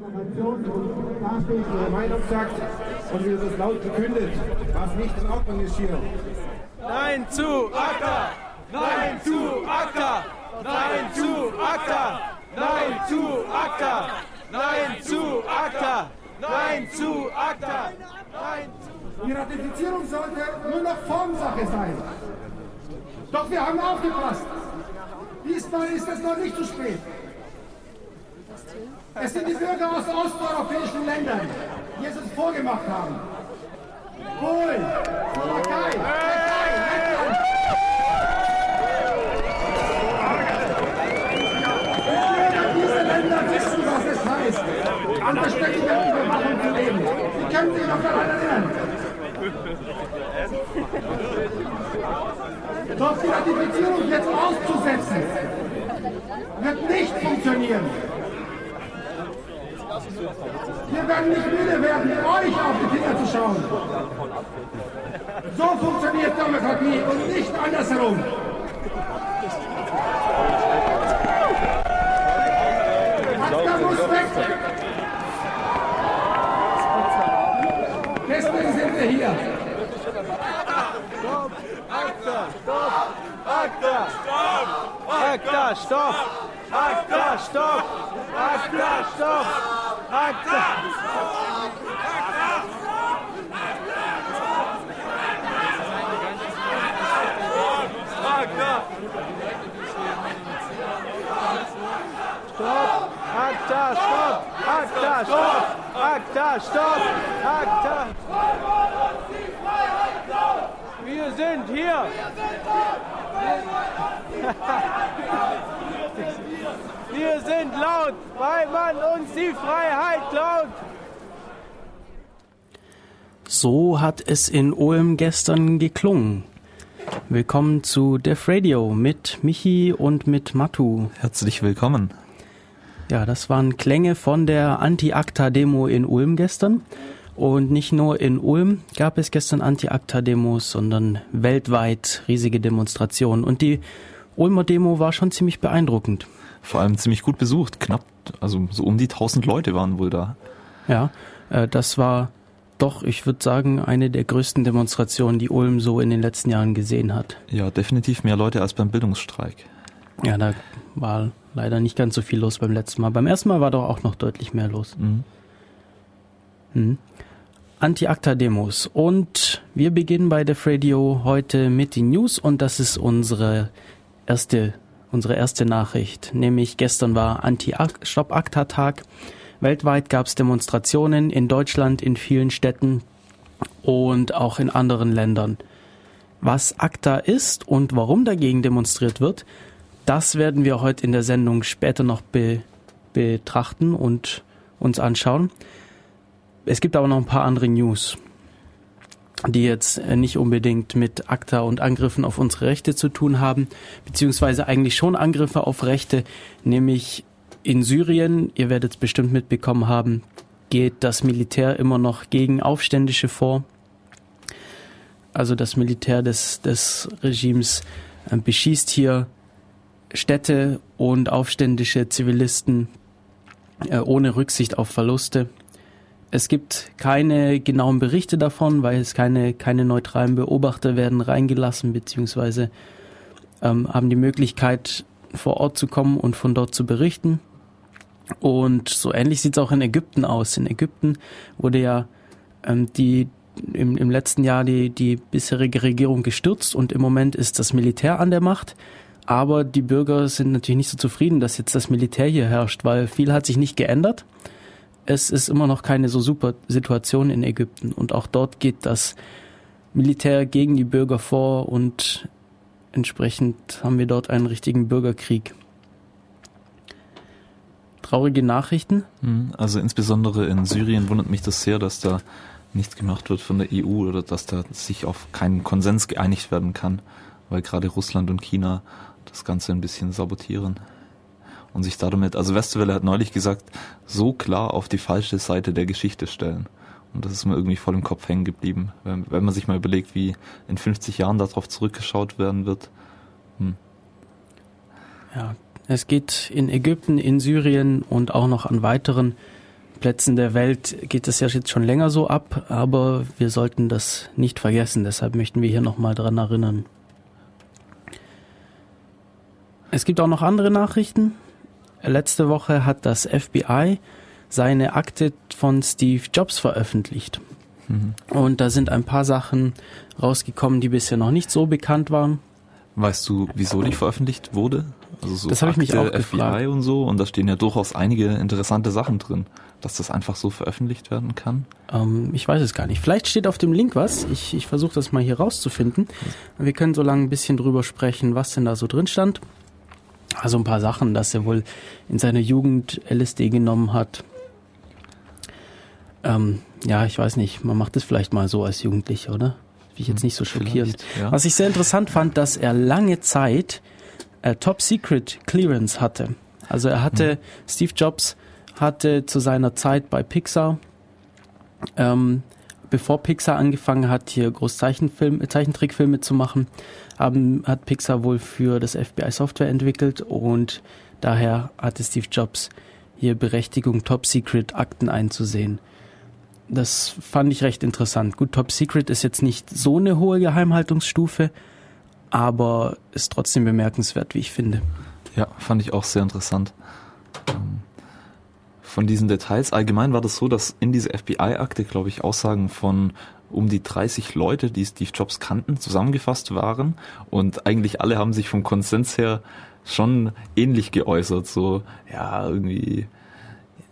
Da steht ihre Meinung sagt und wird es laut gekündet, was nicht in Ordnung ist hier. Nein zu ACTA! Nein zu ACTA! Nein zu ACTA! Nein zu ACTA! Nein zu ACTA! Nein zu ACTA! Nein zu Die Ratifizierung sollte nur noch Formsache sein. Doch wir haben aufgepasst. Diesmal ist es noch nicht zu spät. Es sind die Bürger aus osteuropäischen Ländern, die es uns vorgemacht haben. Polen, Slowakei, Tschechei, Lettland. Bürger dieser Länder wissen, was es heißt, unter ständiger Überwachung zu leben. Sie können sich noch daran erinnern. Doch die Ratifizierung jetzt auszusetzen, wird nicht funktionieren. Wir werden nicht müde werden, euch auf die Finger zu schauen. So funktioniert Demokratie und nicht andersherum. ACTA muss weg. Deswegen sind wir hier. Stopp! ACTA! Stopp! ACTA! Stopp! ACTA! Stopp! ACTA! Stopp! ACTA! Stopp! Stopp! Akta! Stopp! Akta! Stopp! Akta! Stopp! Akta! Wir sind hier! Wir sind hier! Wir wollen die Freiheit laut, weil man uns die Freiheit klaut. So hat es in Ulm gestern geklungen. Willkommen zu Def Radio mit Michi und mit Matu. Herzlich willkommen. Ja, das waren Klänge von der Anti-ACTA-Demo in Ulm gestern. Und nicht nur in Ulm gab es gestern Anti-ACTA-Demos, sondern weltweit riesige Demonstrationen. Und die Ulmer Demo war schon ziemlich beeindruckend. Vor allem ziemlich gut besucht. Knapp, also so um die 1000 Leute waren wohl da. Ja, äh, das war doch, ich würde sagen, eine der größten Demonstrationen, die Ulm so in den letzten Jahren gesehen hat. Ja, definitiv mehr Leute als beim Bildungsstreik. Ja, da war leider nicht ganz so viel los beim letzten Mal. Beim ersten Mal war doch auch noch deutlich mehr los. Mhm. Mhm. Anti-ACTA-Demos. Und wir beginnen bei Def Radio heute mit den News und das ist unsere erste, unsere erste Nachricht. Nämlich gestern war Anti-Stop-ACTA-Tag. Weltweit gab es Demonstrationen in Deutschland, in vielen Städten und auch in anderen Ländern. Was ACTA ist und warum dagegen demonstriert wird, das werden wir heute in der Sendung später noch be betrachten und uns anschauen. Es gibt aber noch ein paar andere News, die jetzt nicht unbedingt mit ACTA und Angriffen auf unsere Rechte zu tun haben, beziehungsweise eigentlich schon Angriffe auf Rechte, nämlich in Syrien, ihr werdet es bestimmt mitbekommen haben, geht das Militär immer noch gegen Aufständische vor. Also das Militär des, des Regimes äh, beschießt hier Städte und aufständische Zivilisten äh, ohne Rücksicht auf Verluste. Es gibt keine genauen Berichte davon, weil es keine, keine neutralen Beobachter werden reingelassen, beziehungsweise ähm, haben die Möglichkeit, vor Ort zu kommen und von dort zu berichten. Und so ähnlich sieht es auch in Ägypten aus. In Ägypten wurde ja ähm, die im, im letzten Jahr die, die bisherige Regierung gestürzt und im Moment ist das Militär an der Macht. Aber die Bürger sind natürlich nicht so zufrieden, dass jetzt das Militär hier herrscht, weil viel hat sich nicht geändert. Es ist immer noch keine so super Situation in Ägypten und auch dort geht das Militär gegen die Bürger vor und entsprechend haben wir dort einen richtigen Bürgerkrieg. Traurige Nachrichten. Mhm. Also insbesondere in Syrien wundert mich das sehr, dass da nichts gemacht wird von der EU oder dass da sich auf keinen Konsens geeinigt werden kann, weil gerade Russland und China das Ganze ein bisschen sabotieren und sich damit, also Westwelle hat neulich gesagt, so klar auf die falsche Seite der Geschichte stellen. Und das ist mir irgendwie voll im Kopf hängen geblieben, wenn, wenn man sich mal überlegt, wie in 50 Jahren darauf zurückgeschaut werden wird. Hm. Ja, es geht in Ägypten, in Syrien und auch noch an weiteren Plätzen der Welt geht es ja jetzt schon länger so ab, aber wir sollten das nicht vergessen. Deshalb möchten wir hier nochmal dran erinnern. Es gibt auch noch andere Nachrichten. Letzte Woche hat das FBI seine Akte von Steve Jobs veröffentlicht. Mhm. Und da sind ein paar Sachen rausgekommen, die bisher noch nicht so bekannt waren. Weißt du, wieso die veröffentlicht wurde? Also so das habe ich mich auch FBI gefragt. und so und da stehen ja durchaus einige interessante Sachen drin, dass das einfach so veröffentlicht werden kann. Ähm, ich weiß es gar nicht. Vielleicht steht auf dem Link was. Ich, ich versuche das mal hier rauszufinden. Wir können so lange ein bisschen drüber sprechen, was denn da so drin stand. Also ein paar Sachen, dass er wohl in seiner Jugend LSD genommen hat. Ähm, ja, ich weiß nicht, man macht es vielleicht mal so als Jugendlicher, oder? Wie ich jetzt hm, nicht so schockierend. Ja. Was ich sehr interessant fand, dass er lange Zeit äh, Top Secret Clearance hatte. Also er hatte, mhm. Steve Jobs hatte zu seiner Zeit bei Pixar, ähm, bevor Pixar angefangen hat, hier Großzeichenfilme, Zeichentrickfilme zu machen, haben, hat Pixar wohl für das FBI Software entwickelt und daher hatte Steve Jobs hier Berechtigung, Top Secret Akten einzusehen. Das fand ich recht interessant. Gut, Top Secret ist jetzt nicht so eine hohe Geheimhaltungsstufe, aber ist trotzdem bemerkenswert, wie ich finde. Ja, fand ich auch sehr interessant. Ähm, von diesen Details allgemein war das so, dass in dieser FBI-Akte, glaube ich, Aussagen von um die 30 Leute, die Steve Jobs kannten, zusammengefasst waren. Und eigentlich alle haben sich vom Konsens her schon ähnlich geäußert, so ja irgendwie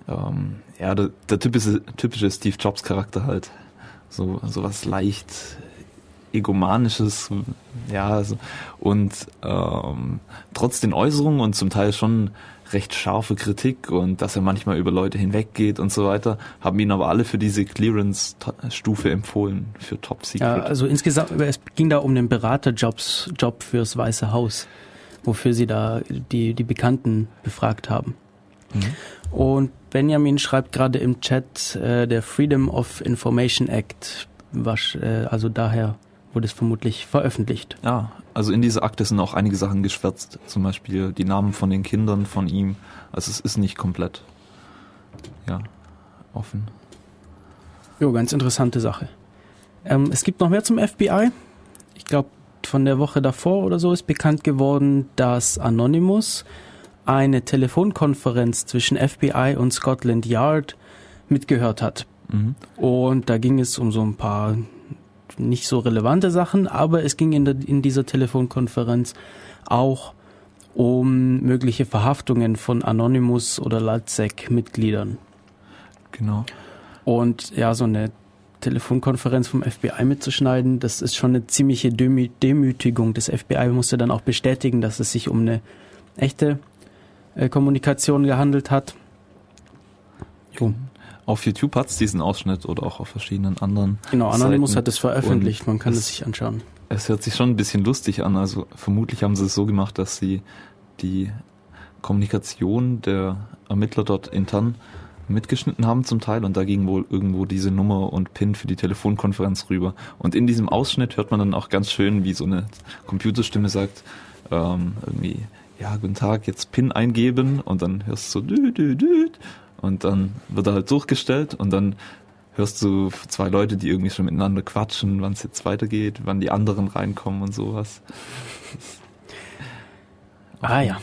ähm, ja der, der typische typische Steve Jobs Charakter halt. So so was leicht egomanisches, ja, also, und ähm, trotz den Äußerungen und zum Teil schon recht scharfe Kritik und dass er manchmal über Leute hinweggeht und so weiter, haben ihn aber alle für diese Clearance-Stufe empfohlen, für Top Secret. Ja, also insgesamt, es ging da um den Beraterjobs, Job fürs Weiße Haus, wofür sie da die, die Bekannten befragt haben. Mhm. Und Benjamin schreibt gerade im Chat, äh, der Freedom of Information Act, was, äh, also daher wurde es vermutlich veröffentlicht. Ja, also in dieser Akte sind auch einige Sachen geschwärzt, zum Beispiel die Namen von den Kindern von ihm. Also es ist nicht komplett, ja, offen. Jo, ganz interessante Sache. Ähm, es gibt noch mehr zum FBI. Ich glaube, von der Woche davor oder so ist bekannt geworden, dass Anonymous eine Telefonkonferenz zwischen FBI und Scotland Yard mitgehört hat. Mhm. Und da ging es um so ein paar nicht so relevante Sachen, aber es ging in, der, in dieser Telefonkonferenz auch um mögliche Verhaftungen von Anonymous oder LATSEC-Mitgliedern. Genau. Und ja, so eine Telefonkonferenz vom FBI mitzuschneiden, das ist schon eine ziemliche Demü Demütigung. Das FBI musste dann auch bestätigen, dass es sich um eine echte äh, Kommunikation gehandelt hat. Jo. Auf YouTube hat es diesen Ausschnitt oder auch auf verschiedenen anderen. Genau, Anonymous Seiten. hat es veröffentlicht, man kann es, es sich anschauen. Es hört sich schon ein bisschen lustig an. Also vermutlich haben sie es so gemacht, dass sie die Kommunikation der Ermittler dort intern mitgeschnitten haben zum Teil und da ging wohl irgendwo diese Nummer und PIN für die Telefonkonferenz rüber. Und in diesem Ausschnitt hört man dann auch ganz schön, wie so eine Computerstimme sagt, ähm, irgendwie, ja, guten Tag, jetzt PIN eingeben und dann hörst du so dü, dü, dü, und dann wird er halt durchgestellt und dann hörst du zwei Leute, die irgendwie schon miteinander quatschen, wann es jetzt weitergeht, wann die anderen reinkommen und sowas. Ah ja.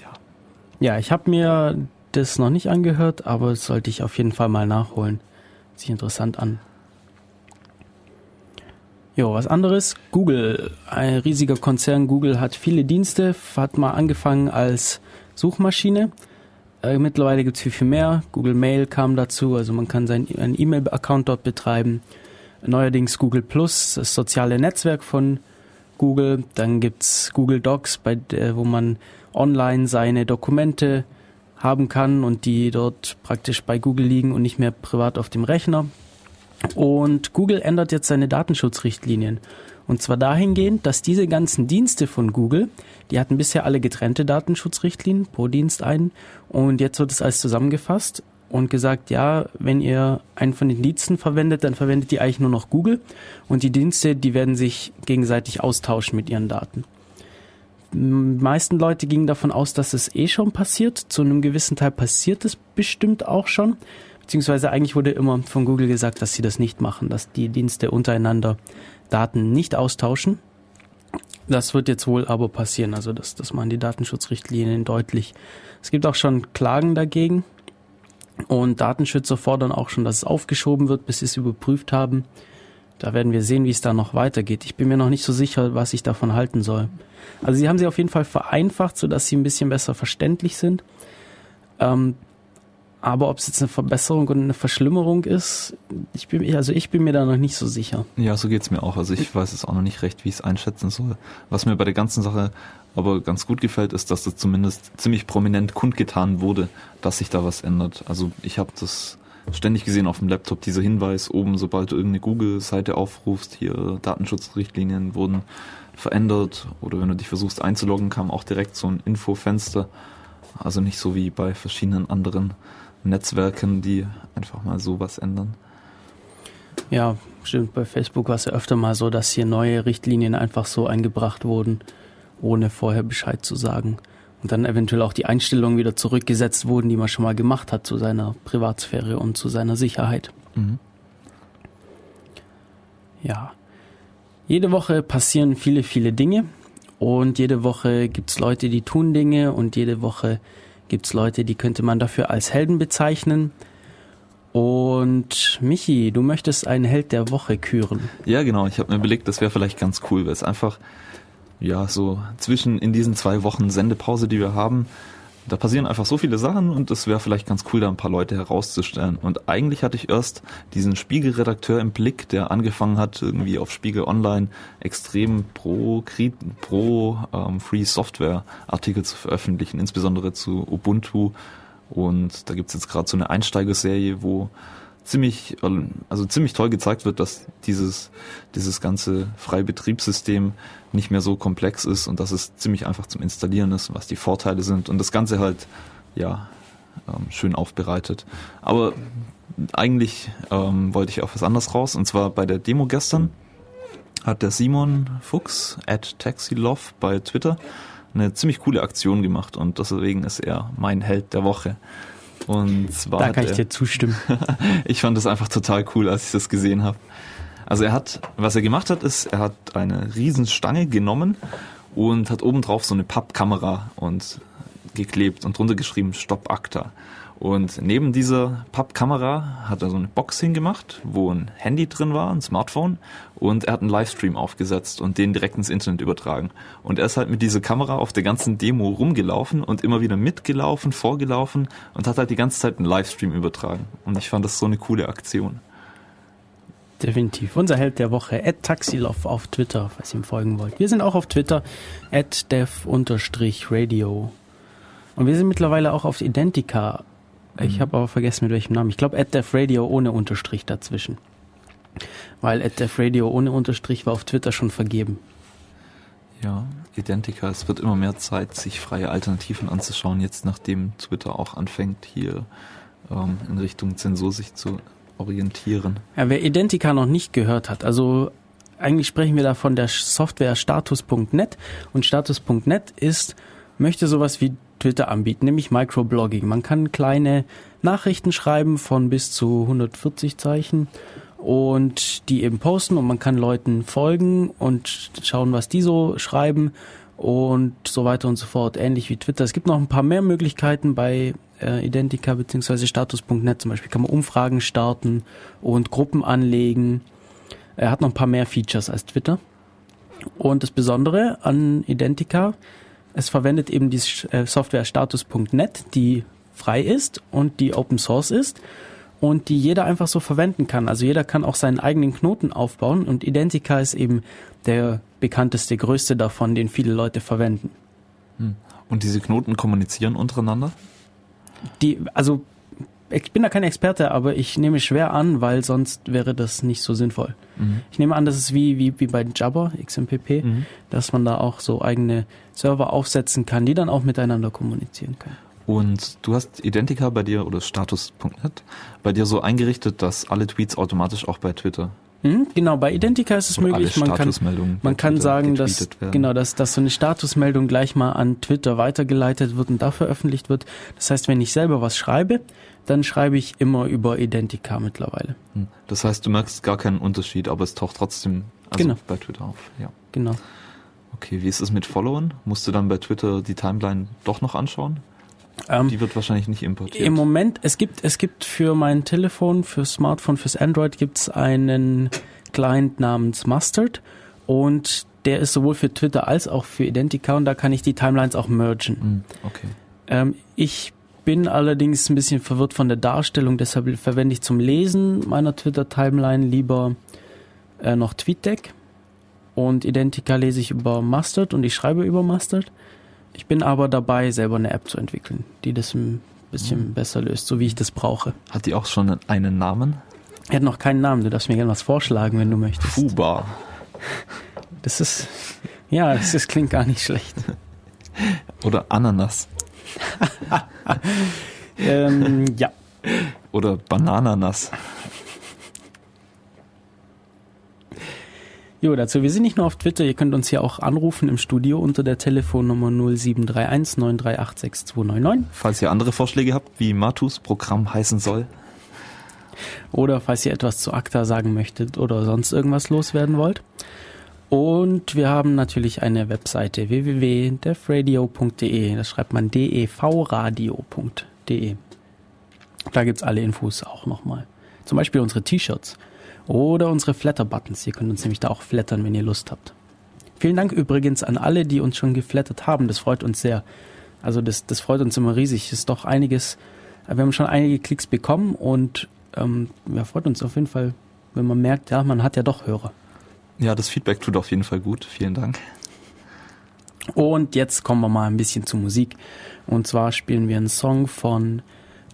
Ja, ja ich habe mir das noch nicht angehört, aber das sollte ich auf jeden Fall mal nachholen. Sieht interessant an. Jo, was anderes. Google, ein riesiger Konzern. Google hat viele Dienste, hat mal angefangen als Suchmaschine äh, mittlerweile gibt es viel, viel mehr. Google Mail kam dazu, also man kann seinen E-Mail-Account dort betreiben. Neuerdings Google Plus, das soziale Netzwerk von Google. Dann gibt's Google Docs, bei der, wo man online seine Dokumente haben kann und die dort praktisch bei Google liegen und nicht mehr privat auf dem Rechner. Und Google ändert jetzt seine Datenschutzrichtlinien. Und zwar dahingehend, dass diese ganzen Dienste von Google, die hatten bisher alle getrennte Datenschutzrichtlinien pro Dienst ein. Und jetzt wird es alles zusammengefasst und gesagt, ja, wenn ihr einen von den Diensten verwendet, dann verwendet ihr eigentlich nur noch Google. Und die Dienste, die werden sich gegenseitig austauschen mit ihren Daten. Die meisten Leute gingen davon aus, dass es eh schon passiert. Zu einem gewissen Teil passiert es bestimmt auch schon beziehungsweise eigentlich wurde immer von Google gesagt, dass sie das nicht machen, dass die Dienste untereinander Daten nicht austauschen. Das wird jetzt wohl aber passieren, also das, das machen die Datenschutzrichtlinien deutlich. Es gibt auch schon Klagen dagegen und Datenschützer fordern auch schon, dass es aufgeschoben wird, bis sie es überprüft haben. Da werden wir sehen, wie es da noch weitergeht. Ich bin mir noch nicht so sicher, was ich davon halten soll. Also sie haben sie auf jeden Fall vereinfacht, sodass sie ein bisschen besser verständlich sind. Ähm, aber ob es jetzt eine Verbesserung und eine Verschlimmerung ist, ich bin, also ich bin mir da noch nicht so sicher. Ja, so geht's mir auch. Also ich weiß es auch noch nicht recht, wie ich es einschätzen soll. Was mir bei der ganzen Sache aber ganz gut gefällt, ist, dass das zumindest ziemlich prominent kundgetan wurde, dass sich da was ändert. Also ich habe das ständig gesehen auf dem Laptop, dieser Hinweis oben, sobald du irgendeine Google-Seite aufrufst, hier Datenschutzrichtlinien wurden verändert oder wenn du dich versuchst einzuloggen, kam auch direkt so ein Infofenster. Also nicht so wie bei verschiedenen anderen Netzwerken, die einfach mal sowas ändern. Ja, stimmt. Bei Facebook war es ja öfter mal so, dass hier neue Richtlinien einfach so eingebracht wurden, ohne vorher Bescheid zu sagen. Und dann eventuell auch die Einstellungen wieder zurückgesetzt wurden, die man schon mal gemacht hat zu seiner Privatsphäre und zu seiner Sicherheit. Mhm. Ja. Jede Woche passieren viele, viele Dinge und jede Woche gibt's Leute, die tun Dinge und jede Woche gibt's Leute, die könnte man dafür als Helden bezeichnen. Und Michi, du möchtest einen Held der Woche küren. Ja, genau. Ich habe mir überlegt, das wäre vielleicht ganz cool, weil es einfach ja, so zwischen in diesen zwei Wochen Sendepause, die wir haben, da passieren einfach so viele Sachen und es wäre vielleicht ganz cool, da ein paar Leute herauszustellen. Und eigentlich hatte ich erst diesen Spiegelredakteur im Blick, der angefangen hat, irgendwie auf Spiegel Online extrem pro, pro ähm, Free Software Artikel zu veröffentlichen, insbesondere zu Ubuntu. Und da gibt's jetzt gerade so eine Einsteigerserie, wo ziemlich, also ziemlich toll gezeigt wird, dass dieses, dieses ganze freie Betriebssystem nicht mehr so komplex ist und dass es ziemlich einfach zum Installieren ist, was die Vorteile sind und das Ganze halt, ja, ähm, schön aufbereitet. Aber eigentlich ähm, wollte ich auf was anderes raus und zwar bei der Demo gestern hat der Simon Fuchs at Taxilove bei Twitter eine ziemlich coole Aktion gemacht und deswegen ist er mein Held der Woche. Und zwar da kann ich dir zustimmen. ich fand das einfach total cool, als ich das gesehen habe. Also er hat, was er gemacht hat, ist, er hat eine Riesenstange genommen und hat obendrauf so eine Pappkamera und geklebt und drunter geschrieben Stopp Akta. Und neben dieser Pappkamera hat er so eine Box hingemacht, wo ein Handy drin war, ein Smartphone, und er hat einen Livestream aufgesetzt und den direkt ins Internet übertragen. Und er ist halt mit dieser Kamera auf der ganzen Demo rumgelaufen und immer wieder mitgelaufen, vorgelaufen und hat halt die ganze Zeit einen Livestream übertragen. Und ich fand das so eine coole Aktion. Definitiv. Unser Held der Woche, at Taxilov auf Twitter, falls ihr ihm folgen wollt. Wir sind auch auf Twitter, at dev-radio. Und wir sind mittlerweile auch auf Identica ich mhm. habe aber vergessen, mit welchem Namen. Ich glaube, Radio ohne Unterstrich dazwischen. Weil Radio ohne Unterstrich war auf Twitter schon vergeben. Ja, Identica. Es wird immer mehr Zeit, sich freie Alternativen anzuschauen, jetzt nachdem Twitter auch anfängt, hier ähm, in Richtung Zensur sich zu orientieren. Ja, wer Identica noch nicht gehört hat, also eigentlich sprechen wir da von der Software status.net und status.net ist, möchte sowas wie Twitter anbieten, nämlich Microblogging. Man kann kleine Nachrichten schreiben von bis zu 140 Zeichen und die eben posten und man kann Leuten folgen und schauen, was die so schreiben und so weiter und so fort, ähnlich wie Twitter. Es gibt noch ein paar mehr Möglichkeiten bei äh, Identica bzw. Status.net. Zum Beispiel kann man Umfragen starten und Gruppen anlegen. Er hat noch ein paar mehr Features als Twitter. Und das Besondere an Identica es verwendet eben die äh, Software status.net, die frei ist und die Open Source ist und die jeder einfach so verwenden kann. Also jeder kann auch seinen eigenen Knoten aufbauen und Identica ist eben der bekannteste, größte davon, den viele Leute verwenden. Hm. Und diese Knoten kommunizieren untereinander? Die, also ich bin da kein Experte, aber ich nehme schwer an, weil sonst wäre das nicht so sinnvoll. Mhm. Ich nehme an, das ist wie, wie, wie bei Jabber, XMPP, mhm. dass man da auch so eigene Server aufsetzen kann, die dann auch miteinander kommunizieren können. Und du hast Identica bei dir oder Status.net bei dir so eingerichtet, dass alle Tweets automatisch auch bei Twitter Hm, genau, bei Identica ist es Oder möglich. Man kann, man kann Twitter sagen, dass, werden. genau, dass, dass so eine Statusmeldung gleich mal an Twitter weitergeleitet wird und da veröffentlicht wird. Das heißt, wenn ich selber was schreibe, dann schreibe ich immer über Identica mittlerweile. Hm. Das heißt, du merkst gar keinen Unterschied, aber es taucht trotzdem also Genau. bei Twitter auf. Ja. Genau. Okay, wie ist es mit Followern? Musst du dann bei Twitter die Timeline doch noch anschauen? Ähm, Die wird wahrscheinlich nicht importiert. Im Moment, es gibt, es gibt für mein Telefon, für Smartphone, fürs Android gibt's einen Client namens Mustard und der ist sowohl für Twitter als auch für Identica und da kann ich die Timelines auch mergen. Hm, okay. Ähm, ich bin allerdings ein bisschen verwirrt von der Darstellung, deshalb verwende ich zum Lesen meiner Twitter-Timeline lieber äh, noch TweetDeck und Identica lese ich über Mustard und ich schreibe über Mustard. Ich bin aber dabei, selber eine App zu entwickeln, die das ein bisschen besser löst, so wie ich das brauche. Hat die auch schon einen Namen? Er hat noch keinen Namen, du darfst mir gerne was vorschlagen, wenn du möchtest. Fuba. Das ist, ja, das, das klingt gar nicht schlecht. Oder Ananas. ähm, ja, Oder Banananas. Jo, dazu, wir sind nicht nur auf Twitter, ihr könnt uns hier auch anrufen im Studio unter der Telefonnummer 0731 938 6299 Falls ihr andere Vorschläge habt, wie Matus Programm heißen soll. oder falls ihr etwas zu ACTA sagen möchtet oder sonst irgendwas loswerden wollt. Und wir haben natürlich eine Webseite www.defradio.de, das schreibt man devradio.de. Da gibt's alle Infos auch nochmal. Zum Beispiel unsere T-Shirts oder unsere Flatter-Buttons. Ihr könnt uns nämlich da auch flattern, wenn ihr Lust habt. Vielen Dank übrigens an alle, die uns schon geflattert haben. Das freut uns sehr. Also das, das freut uns immer riesig. Es ist doch einiges, wir haben schon einige Klicks bekommen und ähm, ja, freut uns auf jeden Fall, wenn man merkt, ja, man hat ja doch Hörer. Ja, das Feedback tut auf jeden Fall gut. Vielen Dank. Und jetzt kommen wir mal ein bisschen zu Musik. Und zwar spielen wir einen Song von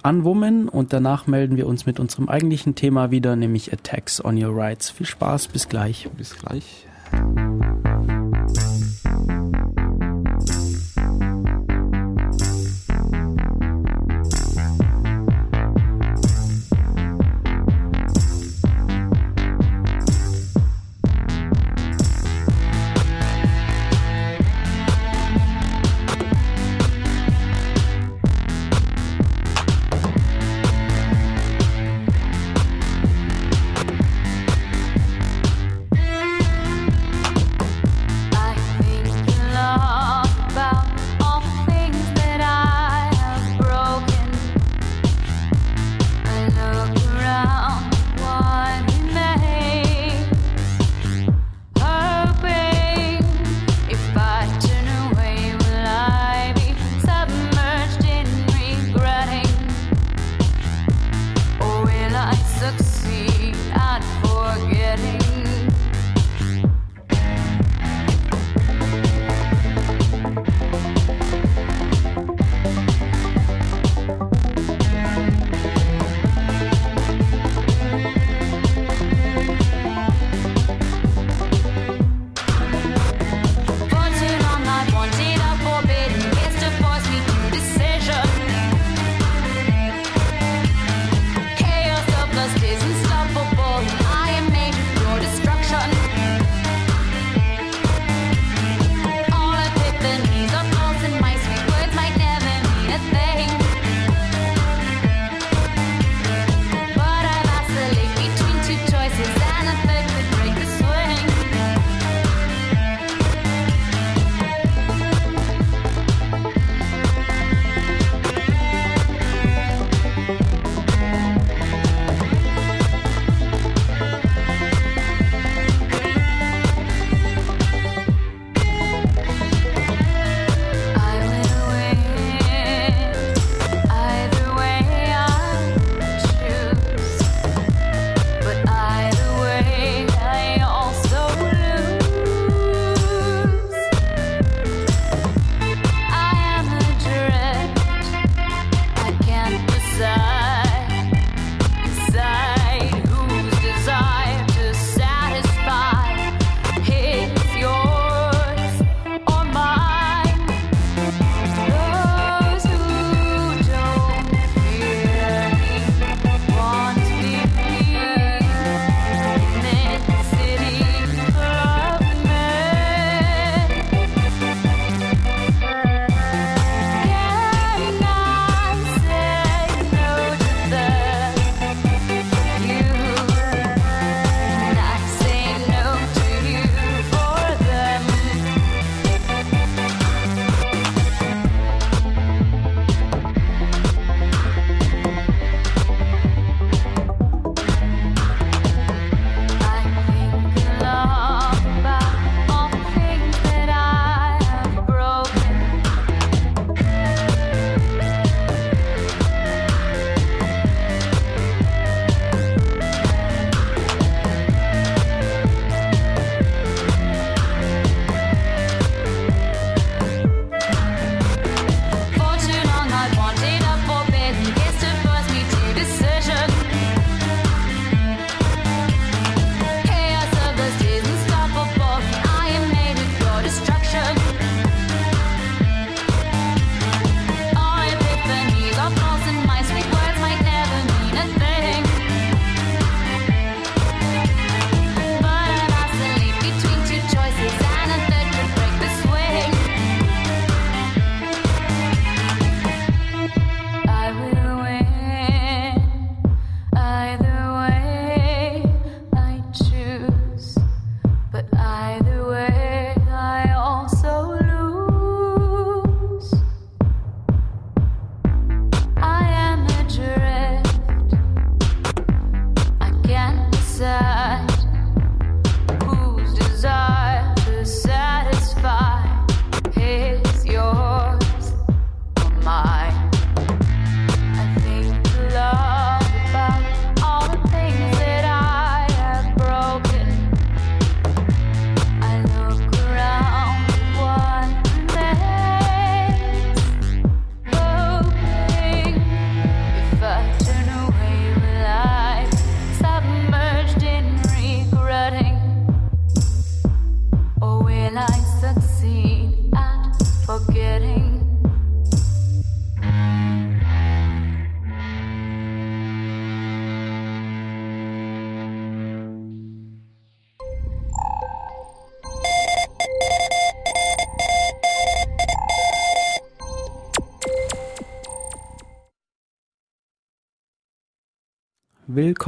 Unwoman und danach melden wir uns mit unserem eigentlichen Thema wieder, nämlich Attacks on Your Rights. Viel Spaß, bis gleich. Bis gleich.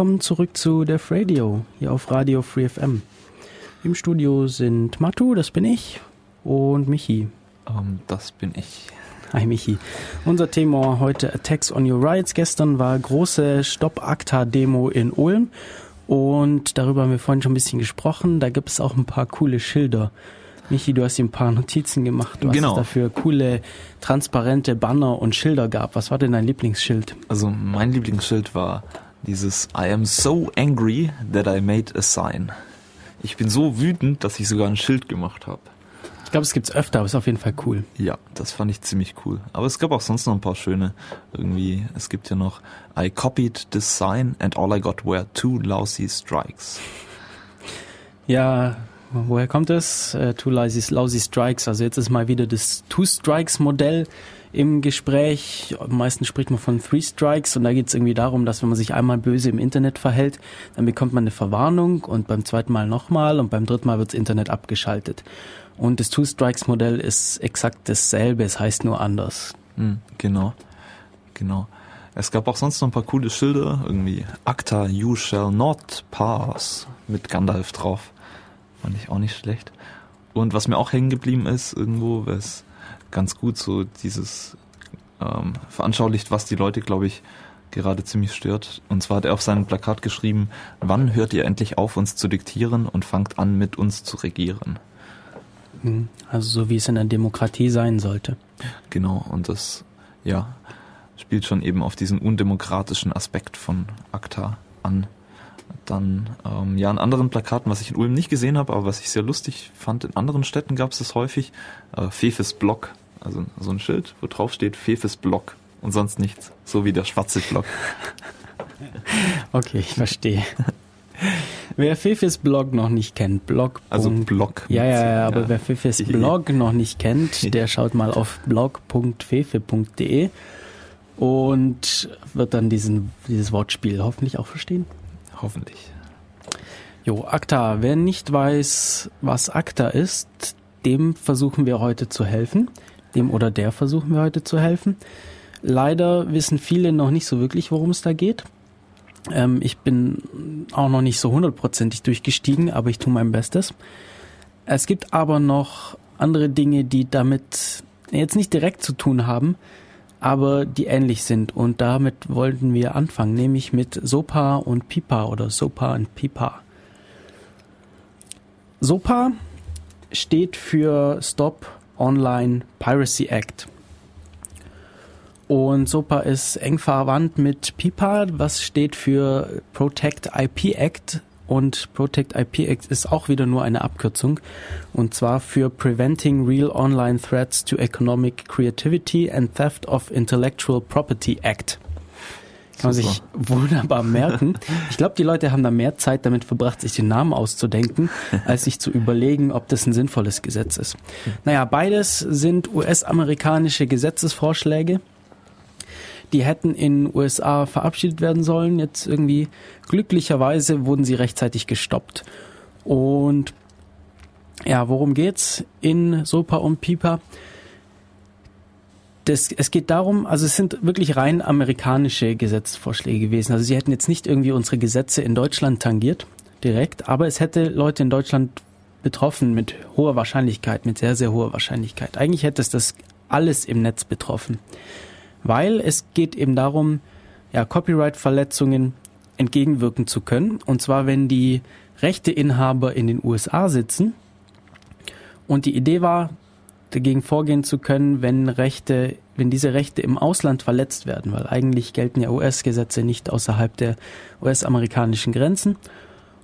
Willkommen zurück zu Def Radio, hier auf Radio Free FM. Im Studio sind Matu, das bin ich, und Michi. Ähm, das bin ich. Hi Michi. Unser Thema heute Attacks on Your Rights. Gestern war große Stop-Akta-Demo in Ulm und darüber haben wir vorhin schon ein bisschen gesprochen. Da gibt es auch ein paar coole Schilder. Michi, du hast hier ein paar Notizen gemacht, was Genau. es da für coole, transparente Banner und Schilder gab. Was war denn dein Lieblingsschild? Also mein Lieblingsschild war dieses I am so angry that I made a sign. Ich bin so wütend, dass ich sogar ein Schild gemacht habe. Ich glaube, es gibt's öfter, aber ist auf jeden Fall cool. Ja, das fand ich ziemlich cool. Aber es gab auch sonst noch ein paar schöne. Irgendwie, es gibt ja noch I copied this sign and all I got were two lousy strikes. Ja, woher kommt es? Äh, Two Lousy, Lousy Strikes. Also jetzt ist mal wieder das Two Strikes Modell im Gespräch. Meistens spricht man von Three Strikes und da geht es irgendwie darum, dass wenn man sich einmal böse im Internet verhält, dann bekommt man eine Verwarnung und beim zweiten Mal nochmal und beim dritten Mal wird das Internet abgeschaltet. Und das Two Strikes Modell ist exakt dasselbe, es heißt nur anders. Hm, genau, genau. Es gab auch sonst noch ein paar coole Schilder, irgendwie Acta you shall not pass mit Gandalf drauf. Fand ich auch nicht schlecht. Und was mir auch hängen geblieben ist, irgendwo, was ganz gut so dieses ähm, veranschaulicht, was die Leute, glaube ich, gerade ziemlich stört. Und zwar hat er auf seinem Plakat geschrieben, wann hört ihr endlich auf, uns zu diktieren und fangt an, mit uns zu regieren? Hm, Also so wie es in der Demokratie sein sollte. Genau, und das, ja, spielt schon eben auf diesen undemokratischen Aspekt von ACTA an. Dann, ähm, ja, an anderen Plakaten, was ich in Ulm nicht gesehen habe, aber was ich sehr lustig fand, in anderen Städten gab es das häufig, äh, Fefes Block, also so ein Schild, wo drauf steht Fefes Block und sonst nichts, so wie der schwarze Block. Okay, ich verstehe. Wer Fefes Blog noch nicht kennt, Blog. Also Block. Ja, ja, ja, aber Ja. wer Fefes Blog noch nicht kennt, der schaut mal auf blog.fefe.de und wird dann diesen, dieses Wortspiel hoffentlich auch verstehen. Hoffentlich. Jo, ACTA. Wer nicht weiß, was ACTA ist, dem versuchen wir heute zu helfen. Dem oder der versuchen wir heute zu helfen. Leider wissen viele noch nicht so wirklich, worum es da geht. Ähm, ich bin auch noch nicht so hundertprozentig durchgestiegen, aber ich tue mein Bestes. Es gibt aber noch andere Dinge, die damit jetzt nicht direkt zu tun haben, aber die ähnlich sind. Und damit wollten wir anfangen, nämlich mit SOPA und PIPA oder SOPA und PIPA. SOPA steht für Stop Online Piracy Act. Und SOPA ist eng verwandt mit PIPA, was steht für Protect IP Act. Und Protect IP Act ist auch wieder nur eine Abkürzung. Und zwar für Preventing Real Online Threats to Economic Creativity and Theft of Intellectual Property Act. Kann man sich wunderbar merken. Ich glaube, die Leute haben da mehr Zeit damit verbracht, sich den Namen auszudenken, als sich zu überlegen, ob das ein sinnvolles Gesetz ist. Naja, beides sind US-amerikanische Gesetzesvorschläge. Die hätten in USA verabschiedet werden sollen. Jetzt irgendwie glücklicherweise wurden sie rechtzeitig gestoppt. Und ja, worum geht's in SOPA und PIPA? Das, es geht darum, also es sind wirklich rein amerikanische Gesetzesvorschläge gewesen. Also sie hätten jetzt nicht irgendwie unsere Gesetze in Deutschland tangiert, direkt, aber es hätte Leute in Deutschland betroffen mit hoher Wahrscheinlichkeit, mit sehr, sehr hoher Wahrscheinlichkeit. Eigentlich hätte es das alles im Netz betroffen. Weil es geht eben darum, ja, Copyright-Verletzungen entgegenwirken zu können. Und zwar, wenn die Rechteinhaber in den USA sitzen. Und die Idee war, dagegen vorgehen zu können, wenn Rechte, wenn diese Rechte im Ausland verletzt werden, weil eigentlich gelten ja US-Gesetze nicht außerhalb der US-amerikanischen Grenzen.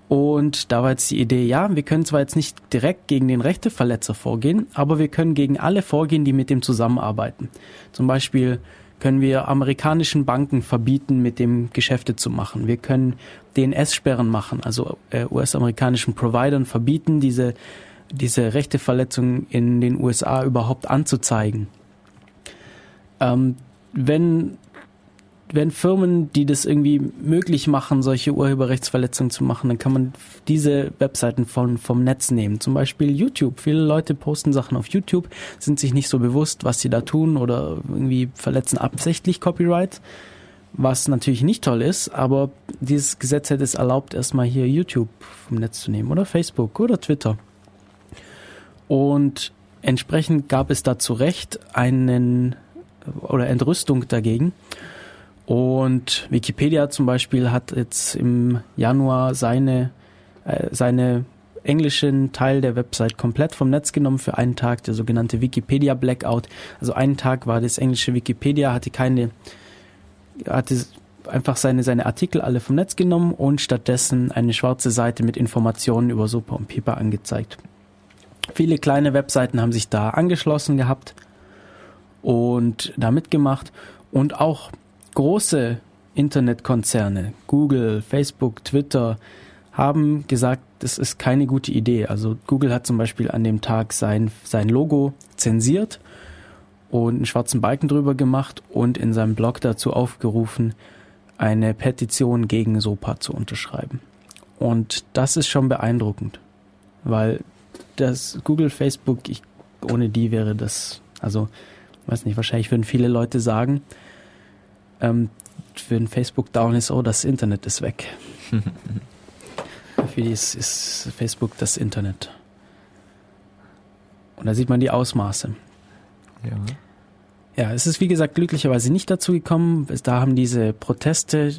Und da war jetzt die Idee, ja, wir können zwar jetzt nicht direkt gegen den Rechteverletzer vorgehen, aber wir können gegen alle vorgehen, die mit dem zusammenarbeiten. Zum Beispiel können wir amerikanischen Banken verbieten, mit dem Geschäfte zu machen. Wir können DNS-Sperren machen, also äh, US-amerikanischen Providern verbieten, diese, diese Rechteverletzung in den USA überhaupt anzuzeigen. Ähm, wenn wenn Firmen, die das irgendwie möglich machen, solche Urheberrechtsverletzungen zu machen, dann kann man diese Webseiten von, vom Netz nehmen. Zum Beispiel YouTube. Viele Leute posten Sachen auf YouTube, sind sich nicht so bewusst, was sie da tun oder irgendwie verletzen absichtlich Copyright. was natürlich nicht toll ist, aber dieses Gesetz hätte es erlaubt, erstmal hier YouTube vom Netz zu nehmen oder Facebook oder Twitter. Und entsprechend gab es da zu Recht einen oder Entrüstung dagegen. Und Wikipedia zum Beispiel hat jetzt im Januar seine, äh, seine englischen Teil der Website komplett vom Netz genommen für einen Tag, der sogenannte Wikipedia Blackout. Also einen Tag war das englische Wikipedia, hatte keine, hatte einfach seine, seine Artikel alle vom Netz genommen und stattdessen eine schwarze Seite mit Informationen über Super und Pipa angezeigt. Viele kleine Webseiten haben sich da angeschlossen gehabt und da mitgemacht und auch große Internetkonzerne, Google, Facebook, Twitter, haben gesagt, das ist keine gute Idee. Also Google hat zum Beispiel an dem Tag sein, sein Logo zensiert und einen schwarzen Balken drüber gemacht und in seinem Blog dazu aufgerufen, eine Petition gegen SOPA zu unterschreiben. Und das ist schon beeindruckend, weil das Google, Facebook, ich, ohne die wäre das, also, weiß nicht, wahrscheinlich würden viele Leute sagen, ähm, wenn Facebook down ist, oh, das Internet ist weg. Für die ist, ist Facebook das Internet. Und da sieht man die Ausmaße. Ja. Ja, es ist wie gesagt glücklicherweise nicht dazu gekommen. Da haben diese Proteste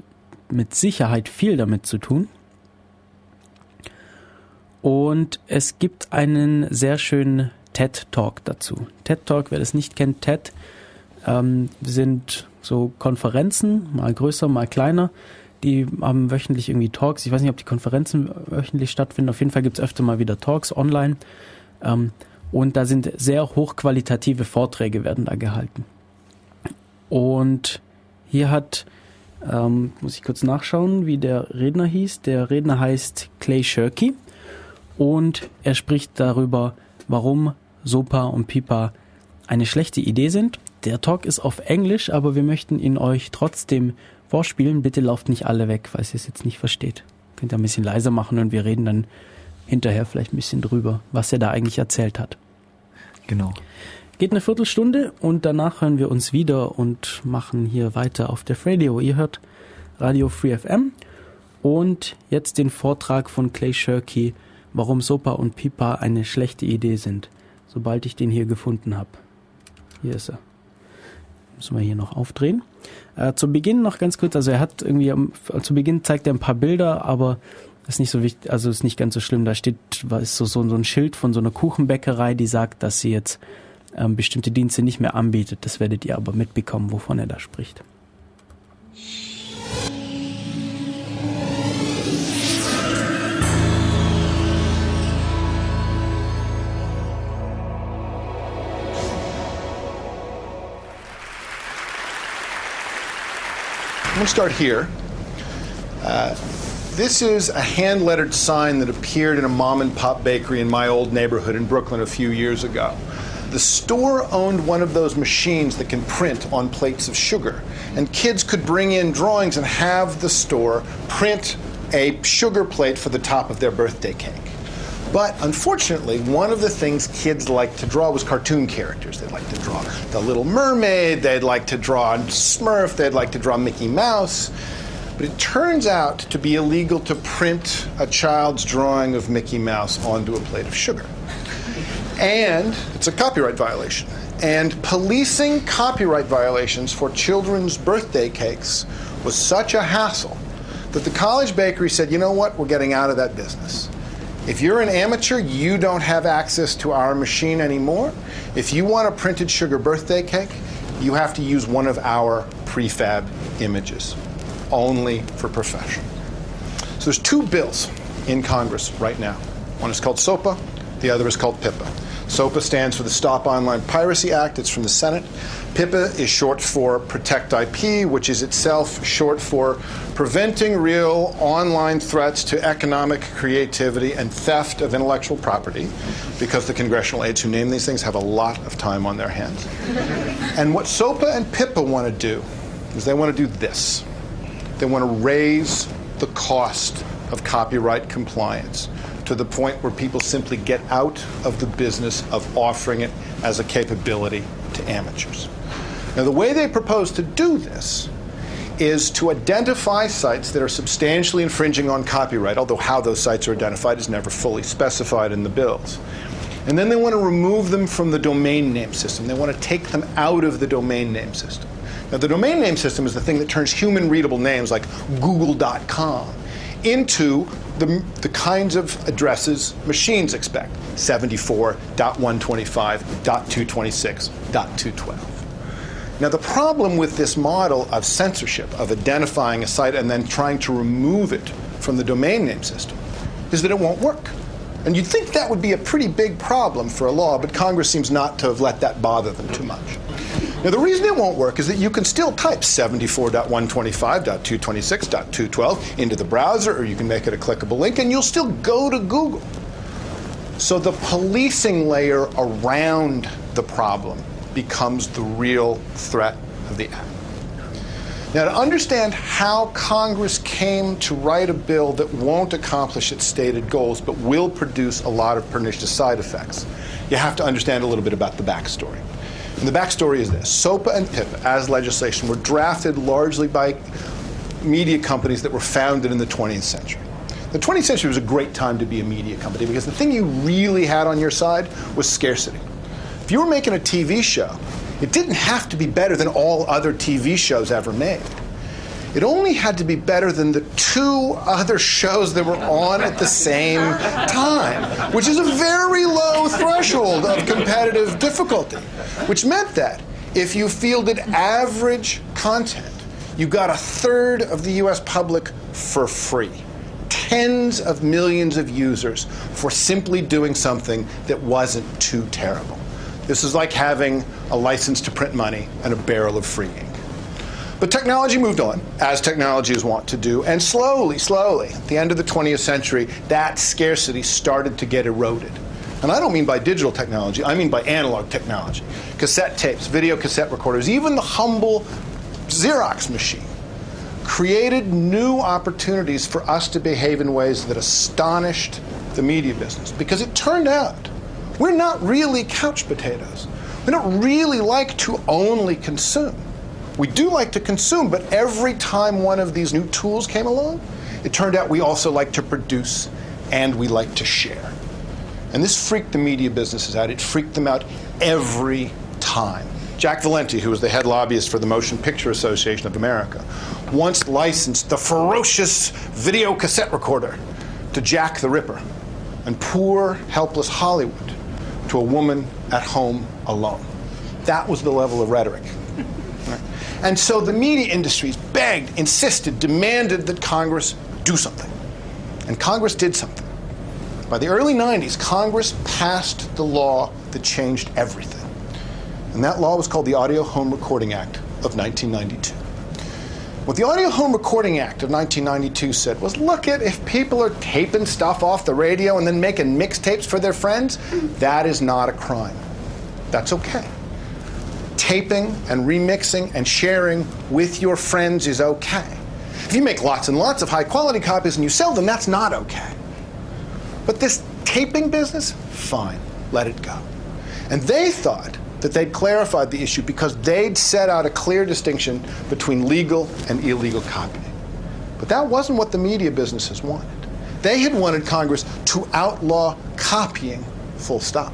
mit Sicherheit viel damit zu tun. Und es gibt einen sehr schönen TED-Talk dazu. TED-Talk, wer das nicht kennt, TED ähm, sind so Konferenzen, mal größer, mal kleiner. Die haben wöchentlich irgendwie Talks. Ich weiß nicht, ob die Konferenzen wöchentlich stattfinden. Auf jeden Fall gibt es öfter mal wieder Talks online. Ähm, und da sind sehr hochqualitative Vorträge werden da gehalten. Und hier hat, ähm, muss ich kurz nachschauen, wie der Redner hieß. Der Redner heißt Clay Shirky und er spricht darüber, warum Sopa und Pipa eine schlechte Idee sind. Der Talk ist auf Englisch, aber wir möchten ihn euch trotzdem vorspielen. Bitte lauft nicht alle weg, falls ihr es jetzt nicht versteht. Könnt ihr ein bisschen leiser machen und wir reden dann hinterher vielleicht ein bisschen drüber, was er da eigentlich erzählt hat. Genau. Geht eine Viertelstunde und danach hören wir uns wieder und machen hier weiter auf der Radio. Ihr hört Radio Free FM und jetzt den Vortrag von Clay Shirky, warum Sopa und Pipa eine schlechte Idee sind, sobald ich den hier gefunden habe. Hier ist er. Müssen wir hier noch aufdrehen. Äh, zu Beginn noch ganz kurz, also er hat irgendwie, am- zu Beginn zeigt er ein paar Bilder, aber ist nicht so wichtig, also ist nicht ganz so schlimm. Da steht, ist so, so, so ein Schild von so einer Kuchenbäckerei, die sagt, dass sie jetzt ähm, bestimmte Dienste nicht mehr anbietet. Das werdet ihr aber mitbekommen, wovon er da spricht. Going to start here. Uh, this is a hand lettered sign that appeared in a mom and pop bakery in my old neighborhood in Brooklyn a few years ago. The store owned one of those machines that can print on plates of sugar, and kids could bring in drawings and have the store print a sugar plate for the top of their birthday cake. But unfortunately, one of the things kids like to draw was cartoon characters. They'd like to draw the Little Mermaid, they'd like to draw Smurf, they'd like to draw Mickey Mouse. But it turns out to be illegal to print a child's drawing of Mickey Mouse onto a plate of sugar. And it's a copyright violation. And policing copyright violations for children's birthday cakes was such a hassle that the college bakery said, you know what, we're getting out of that business. If you're an amateur, you don't have access to our machine anymore. If you want a printed sugar birthday cake, you have to use one of our prefab images, only for professional. So there's two bills in Congress right now. One is called SOPA, the other is called PIPA. SOPA stands for the Stop Online Piracy Act, it's from the Senate. PIPA is short for Protect IP, which is itself short for Preventing Real Online Threats to Economic Creativity and Theft of Intellectual Property, because the congressional aides who name these things have a lot of time on their hands. And what SOPA and PIPA want to do is they want to do this they want to raise the cost of copyright compliance to the point where people simply get out of the business of offering it as a capability to amateurs. Now, the way they propose to do this is to identify sites that are substantially infringing on copyright, although how those sites are identified is never fully specified in the bills. And then they want to remove them from the domain name system. They want to take them out of the domain name system. Now, the domain name system is the thing that turns human readable names like google.com into the, the kinds of addresses machines expect 74.125.226.212. Now, the problem with this model of censorship, of identifying a site and then trying to remove it from the domain name system, is that it won't work. And you'd think that would be a pretty big problem for a law, but Congress seems not to have let that bother them too much. Now, the reason it won't work is that you can still type 74.125.226.212 into the browser, or you can make it a clickable link, and you'll still go to Google. So the policing layer around the problem becomes the real threat of the act. Now, to understand how Congress came to write a bill that won't accomplish its stated goals but will produce a lot of pernicious side effects, you have to understand a little bit about the backstory. And the backstory is this SOPA and PIPA, as legislation, were drafted largely by media companies that were founded in the 20th century. The 20th century was a great time to be a media company because the thing you really had on your side was scarcity. If you were making a TV show, it didn't have to be better than all other TV shows ever made. It only had to be better than the two other shows that were on at the same time, which is a very low threshold of competitive difficulty, which meant that if you fielded average content, you got a third of the US public for free. Tens of millions of users for simply doing something that wasn't too terrible. This is like having a license to print money and a barrel of free ink. But technology moved on, as technology is wont to do, and slowly, slowly, at the end of the 20th century, that scarcity started to get eroded. And I don't mean by digital technology, I mean by analog technology. Cassette tapes, video cassette recorders, even the humble Xerox machine created new opportunities for us to behave in ways that astonished the media business. Because it turned out we're not really couch potatoes. We don't really like to only consume. We do like to consume, but every time one of these new tools came along, it turned out we also like to produce and we like to share. And this freaked the media businesses out. It freaked them out every time. Jack Valenti, who was the head lobbyist for the Motion Picture Association of America, once licensed the ferocious video cassette recorder to Jack the Ripper and poor, helpless Hollywood to a woman at home alone. That was the level of rhetoric. And so the media industries begged, insisted, demanded that Congress do something. And Congress did something. By the early 90s, Congress passed the law that changed everything. And that law was called the Audio Home Recording Act of 1992. What the Audio Home Recording Act of 1992 said was look at if people are taping stuff off the radio and then making mixtapes for their friends, that is not a crime. That's okay. Taping and remixing and sharing with your friends is okay. If you make lots and lots of high quality copies and you sell them, that's not okay. But this taping business, fine, let it go. And they thought that they'd clarified the issue because they'd set out a clear distinction between legal and illegal copying. But that wasn't what the media businesses wanted. They had wanted Congress to outlaw copying, full stop.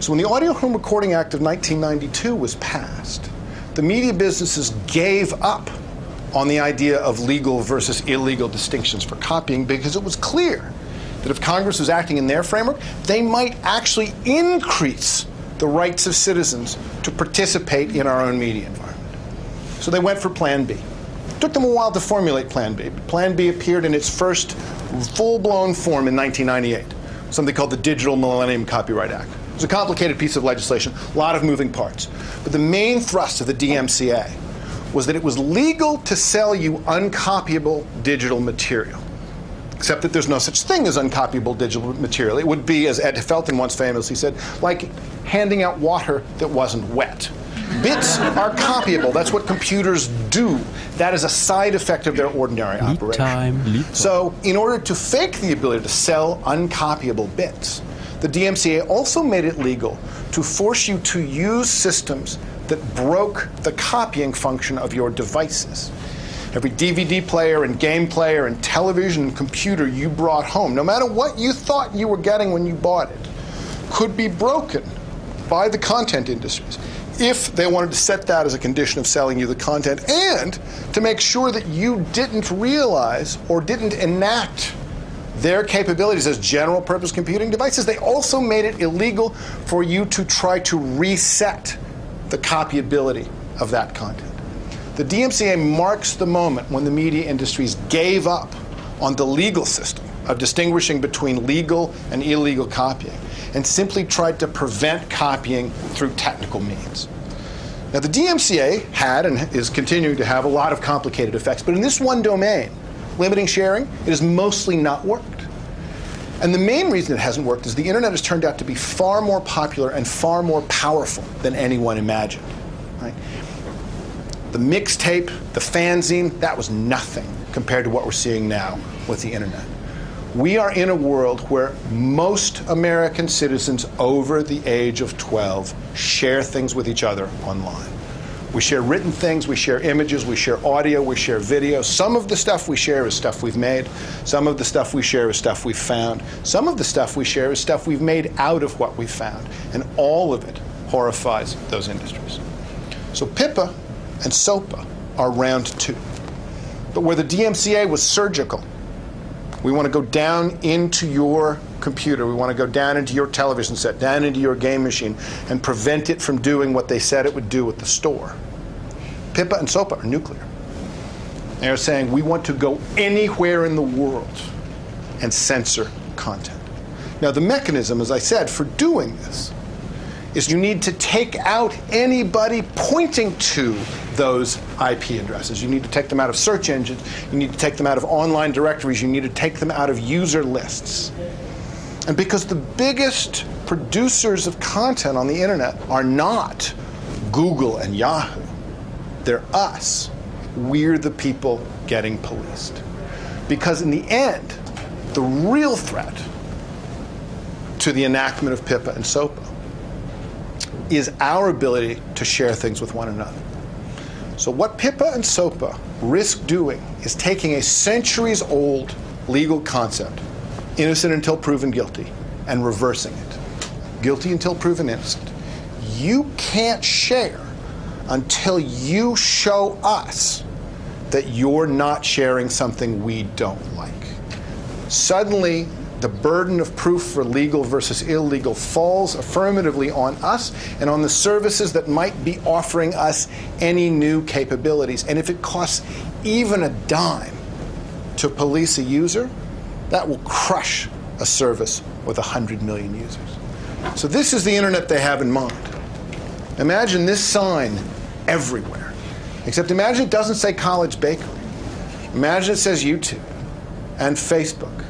So when the Audio Home Recording Act of 1992 was passed, the media businesses gave up on the idea of legal versus illegal distinctions for copying because it was clear that if Congress was acting in their framework, they might actually increase the rights of citizens to participate in our own media environment. So they went for Plan B. It took them a while to formulate Plan B. But Plan B appeared in its first full blown form in 1998, something called the Digital Millennium Copyright Act. It was a complicated piece of legislation, a lot of moving parts. But the main thrust of the DMCA was that it was legal to sell you uncopyable digital material except that there's no such thing as uncopyable digital material. It would be, as Ed Felton once famously said, like handing out water that wasn't wet. Bits are copyable. That's what computers do. That is a side effect of their ordinary Lead operation. time. So, in order to fake the ability to sell uncopyable bits, the DMCA also made it legal to force you to use systems that broke the copying function of your devices. every DVD player and game player and television and computer you brought home, no matter what you thought you were getting when you bought it, could be broken by the content industries if they wanted to set that as a condition of selling you the content and to make sure that you didn't realize or didn't enact their capabilities as general purpose computing devices, they also made it illegal for you to try to reset the copyability of that content. The DMCA marks the moment when the media industries gave up on the legal system of distinguishing between legal and illegal copying and simply tried to prevent copying through technical means. Now, the DMCA had and is continuing to have a lot of complicated effects, but in this one domain, limiting sharing, it has mostly not worked. And the main reason it hasn't worked is the internet has turned out to be far more popular and far more powerful than anyone imagined. Right? The mixtape, the fanzine, that was nothing compared to what we're seeing now with the internet. We are in a world where most American citizens over the age of 12 share things with each other online. We share written things, we share images, we share audio, we share video. Some of the stuff we share is stuff we've made. Some of the stuff we share is stuff we've found. Some of the stuff we share is stuff we've made out of what we've found. And all of it horrifies those industries. So PIPA and SOPA are round two. But where the DMCA was surgical, we want to go down into your computer. We want to go down into your television set, down into your game machine, and prevent it from doing what they said it would do at the store. PIPA and SOPA are nuclear. They're saying we want to go anywhere in the world and censor content. Now, the mechanism, as I said, for doing this is you need to take out anybody pointing to those IP addresses. You need to take them out of search engines. You need to take them out of online directories. You need to take them out of user lists. And because the biggest producers of content on the internet are not Google and Yahoo, they're us. We're the people getting policed. Because in the end, the real threat to the enactment of PIPA and SOPA is our ability to share things with one another. So, what PIPA and SOPA risk doing is taking a centuries old legal concept, innocent until proven guilty, and reversing it. Guilty until proven innocent. You can't share until you show us that you're not sharing something we don't like. Suddenly, the burden of proof for legal versus illegal falls affirmatively on us and on the services that might be offering us any new capabilities. And if it costs even a dime to police a user, that will crush a service with 100 million users. So, this is the internet they have in mind. Imagine this sign everywhere. Except imagine it doesn't say college bakery. Imagine it says YouTube and Facebook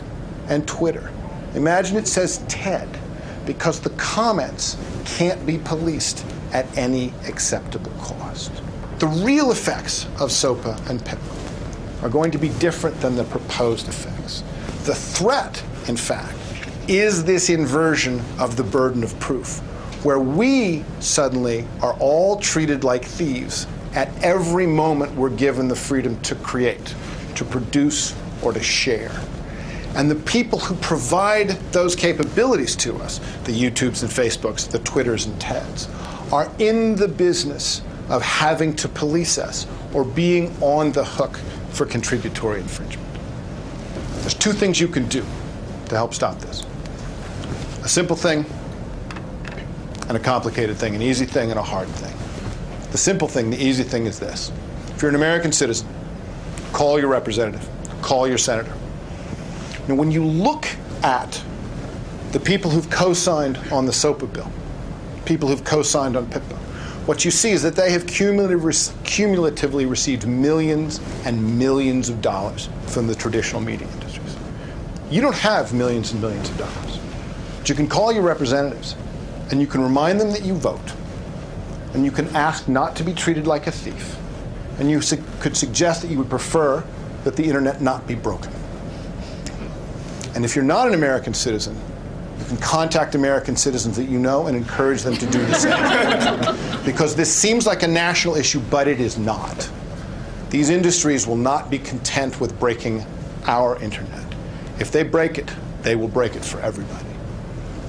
and Twitter. Imagine it says TED because the comments can't be policed at any acceptable cost. The real effects of SOPA and PIPA are going to be different than the proposed effects. The threat, in fact, is this inversion of the burden of proof, where we suddenly are all treated like thieves at every moment we're given the freedom to create, to produce, or to share. And the people who provide those capabilities to us, the YouTubes and Facebooks, the Twitters and TEDs, are in the business of having to police us or being on the hook for contributory infringement. There's two things you can do to help stop this a simple thing and a complicated thing, an easy thing and a hard thing. The simple thing, the easy thing is this. If you're an American citizen, call your representative, call your senator. Now, when you look at the people who've co signed on the SOPA bill, people who've co signed on PIPA, what you see is that they have cumulatively received millions and millions of dollars from the traditional media. You don't have millions and millions of dollars. But you can call your representatives and you can remind them that you vote and you can ask not to be treated like a thief. And you su- could suggest that you would prefer that the internet not be broken. And if you're not an American citizen, you can contact American citizens that you know and encourage them to do the same. because this seems like a national issue, but it is not. These industries will not be content with breaking our internet. If they break it, they will break it for everybody.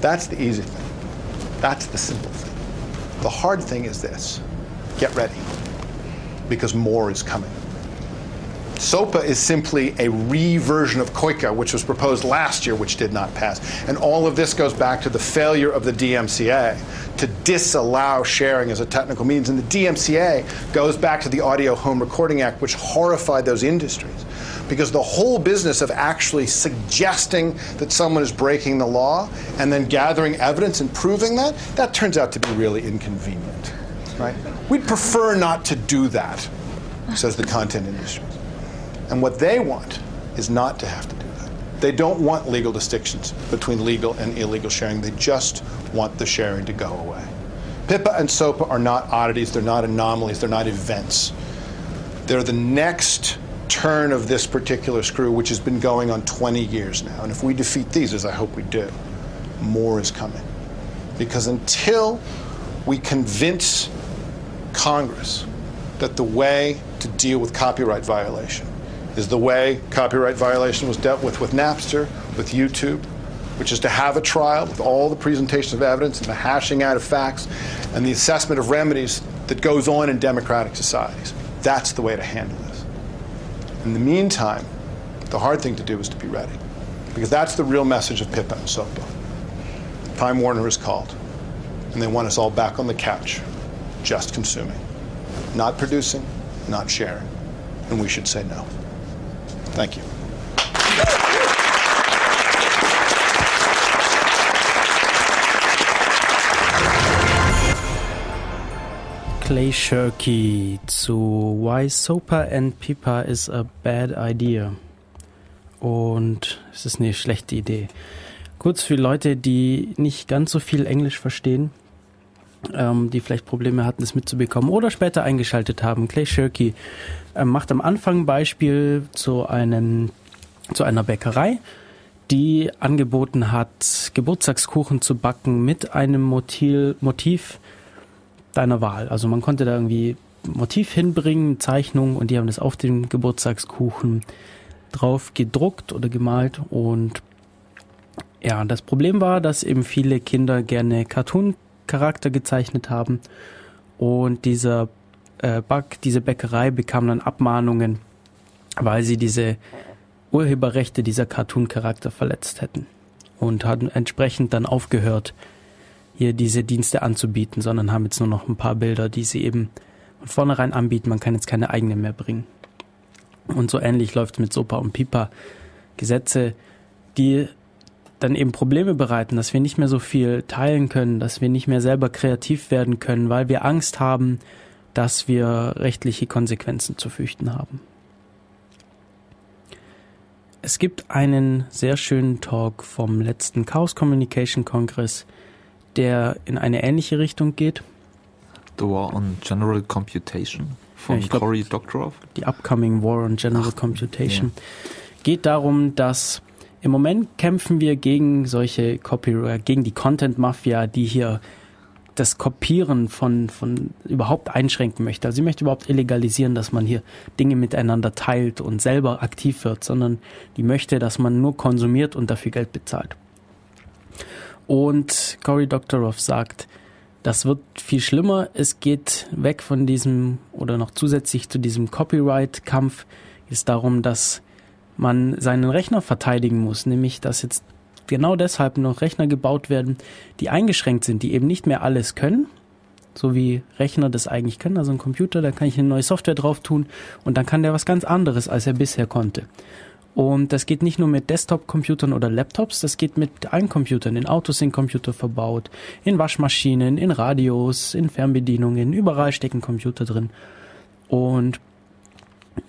That's the easy thing. That's the simple thing. The hard thing is this get ready, because more is coming. SOPA is simply a re-version of COICA, which was proposed last year, which did not pass. And all of this goes back to the failure of the DMCA to disallow sharing as a technical means. And the DMCA goes back to the Audio Home Recording Act, which horrified those industries. Because the whole business of actually suggesting that someone is breaking the law and then gathering evidence and proving that, that turns out to be really inconvenient. Right? We'd prefer not to do that, says the content industry. And what they want is not to have to do that. They don't want legal distinctions between legal and illegal sharing. They just want the sharing to go away. PIPA and SOPA are not oddities, they're not anomalies, they're not events. They're the next turn of this particular screw, which has been going on 20 years now. And if we defeat these, as I hope we do, more is coming. Because until we convince Congress that the way to deal with copyright violation is the way copyright violation was dealt with with Napster, with YouTube, which is to have a trial with all the presentations of evidence and the hashing out of facts and the assessment of remedies that goes on in democratic societies. That's the way to handle this. In the meantime, the hard thing to do is to be ready, because that's the real message of PIPA and SOPA. Time Warner is called, and they want us all back on the couch, just consuming, not producing, not sharing, and we should say no. Thank you. Clay Shirky zu Why Sopa and Pipa is a Bad Idea. Und es ist eine schlechte Idee. Kurz für Leute, die nicht ganz so viel Englisch verstehen, ähm, die vielleicht Probleme hatten, es mitzubekommen oder später eingeschaltet haben. Clay Shirky ähm, macht am Anfang Beispiel zu, einem, zu einer Bäckerei, die angeboten hat, Geburtstagskuchen zu backen mit einem Motiv, Motiv deiner Wahl. Also man konnte da irgendwie Motiv hinbringen, Zeichnung und die haben das auf den Geburtstagskuchen drauf gedruckt oder gemalt und ja, das Problem war, dass eben viele Kinder gerne Cartoon-Charakter gezeichnet haben und dieser äh, Back, diese Bäckerei bekam dann Abmahnungen, weil sie diese Urheberrechte dieser Cartoon-Charakter verletzt hätten und hatten entsprechend dann aufgehört, hier diese Dienste anzubieten, sondern haben jetzt nur noch ein paar Bilder, die sie eben von vornherein anbieten. Man kann jetzt keine eigenen mehr bringen. Und so ähnlich läuft es mit Sopa und Pipa. Gesetze, die dann eben Probleme bereiten, dass wir nicht mehr so viel teilen können, dass wir nicht mehr selber kreativ werden können, weil wir Angst haben, dass wir rechtliche Konsequenzen zu fürchten haben. Es gibt einen sehr schönen Talk vom letzten Chaos Communication Kongress, der in eine ähnliche Richtung geht. The War on General Computation von Ja, glaub- Cory Doctorow. Die Upcoming War on General Computation. Geht darum, dass im Moment kämpfen wir gegen solche Copyright, gegen die Content Mafia, die hier das Kopieren von, von überhaupt einschränken möchte. Also sie möchte überhaupt illegalisieren, dass man hier Dinge miteinander teilt und selber aktiv wird, sondern die möchte, dass man nur konsumiert und dafür Geld bezahlt. Und Cory Doctorow sagt, das wird viel schlimmer. Es geht weg von diesem oder noch zusätzlich zu diesem Copyright-Kampf ist darum, dass man seinen Rechner verteidigen muss, nämlich dass jetzt genau deshalb noch Rechner gebaut werden, die eingeschränkt sind, die eben nicht mehr alles können, so wie Rechner das eigentlich können. Also ein Computer, da kann ich eine neue Software drauf tun und dann kann der was ganz anderes, als er bisher konnte. Und das geht nicht nur mit Desktop-Computern oder Laptops, das geht mit allen Computern. In Autos sind Computer verbaut, in Waschmaschinen, in Radios, in Fernbedienungen, überall stecken Computer drin. Und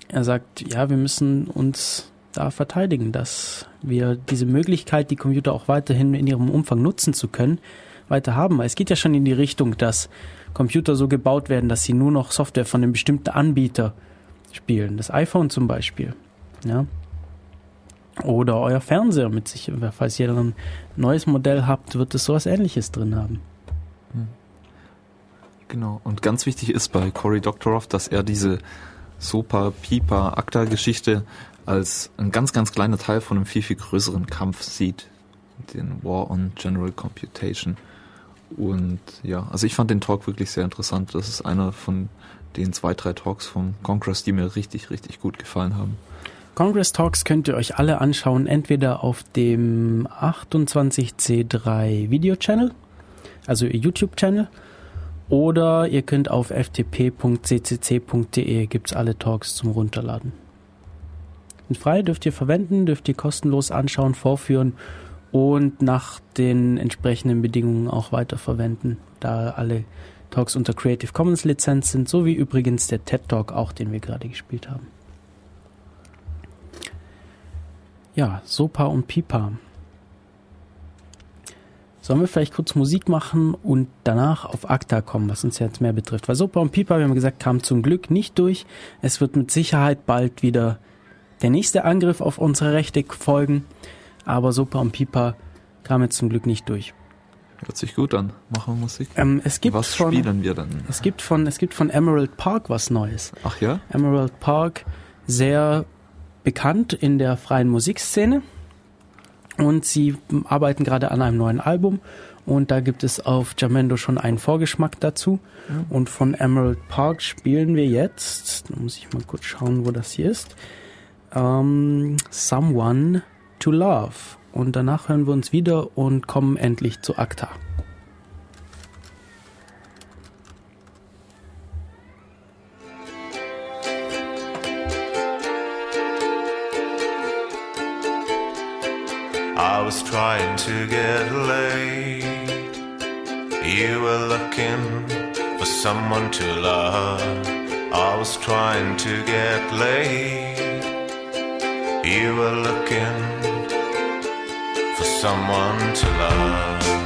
er sagt, ja, wir müssen uns da verteidigen, dass wir diese Möglichkeit, die Computer auch weiterhin in ihrem Umfang nutzen zu können, weiter haben. Weil Es geht ja schon in die Richtung, dass Computer so gebaut werden, dass sie nur noch Software von einem bestimmten Anbieter spielen. Das iPhone zum Beispiel. Ja. Oder euer Fernseher mit sich. Falls ihr ein neues Modell habt, wird es sowas ähnliches drin haben. Genau. Und ganz wichtig ist bei Cory Doctorow, dass er diese Sopa, Pipa, Akta-Geschichte als ein ganz, ganz kleiner Teil von einem viel, viel größeren Kampf sieht. Den War on General Computation. Und ja, also ich fand den Talk wirklich sehr interessant. Das ist einer von den zwei, drei Talks vom Congress, die mir richtig, richtig gut gefallen haben. Congress Talks könnt ihr euch alle anschauen, entweder auf dem 28C3 Video Channel, also ihr YouTube Channel, oder ihr könnt auf ftp.ccc.de gibt's alle Talks zum Runterladen. Sind frei, dürft ihr verwenden, dürft ihr kostenlos anschauen, vorführen und nach den entsprechenden Bedingungen auch weiterverwenden, da alle Talks unter Creative Commons Lizenz sind, so wie übrigens der TED Talk auch, den wir gerade gespielt haben. Ja, Sopa und Pipa. Sollen wir vielleicht kurz Musik machen und danach auf ACTA kommen, was uns jetzt mehr betrifft? Weil Sopa und Pipa, wie haben wir gesagt, kam zum Glück nicht durch. Es wird mit Sicherheit bald wieder der nächste Angriff auf unsere Rechte folgen. Aber Sopa und Pipa kam jetzt zum Glück nicht durch. Hört sich gut an. Machen wir Musik. Ähm, es gibt Was von, spielen wir dann? Es gibt von, es gibt von Emerald Park was Neues. Ach ja? Emerald Park, sehr bekannt in der freien Musikszene. Und sie arbeiten gerade an einem neuen Album. Und da gibt es auf Jamendo schon einen Vorgeschmack dazu. Und von Emerald Park spielen wir jetzt, da muss ich mal kurz schauen, wo das hier ist, ähm, Someone to Love. Und danach hören wir uns wieder und kommen endlich zu ACTA. Trying to get laid. You were looking for someone to love. I was trying to get laid. You were looking for someone to love.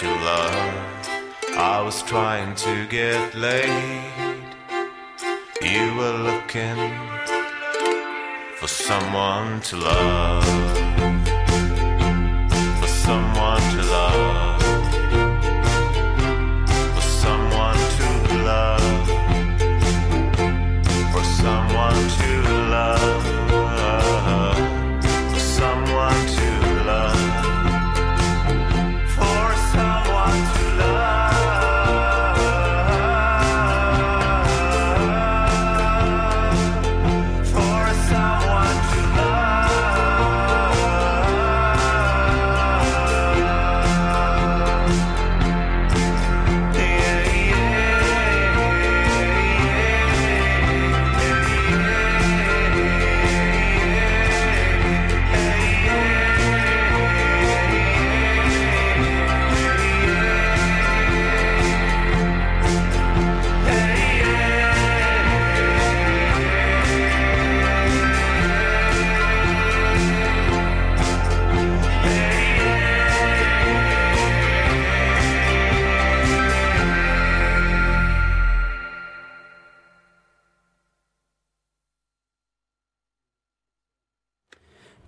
To love. I was trying to get laid. You were looking for someone to love.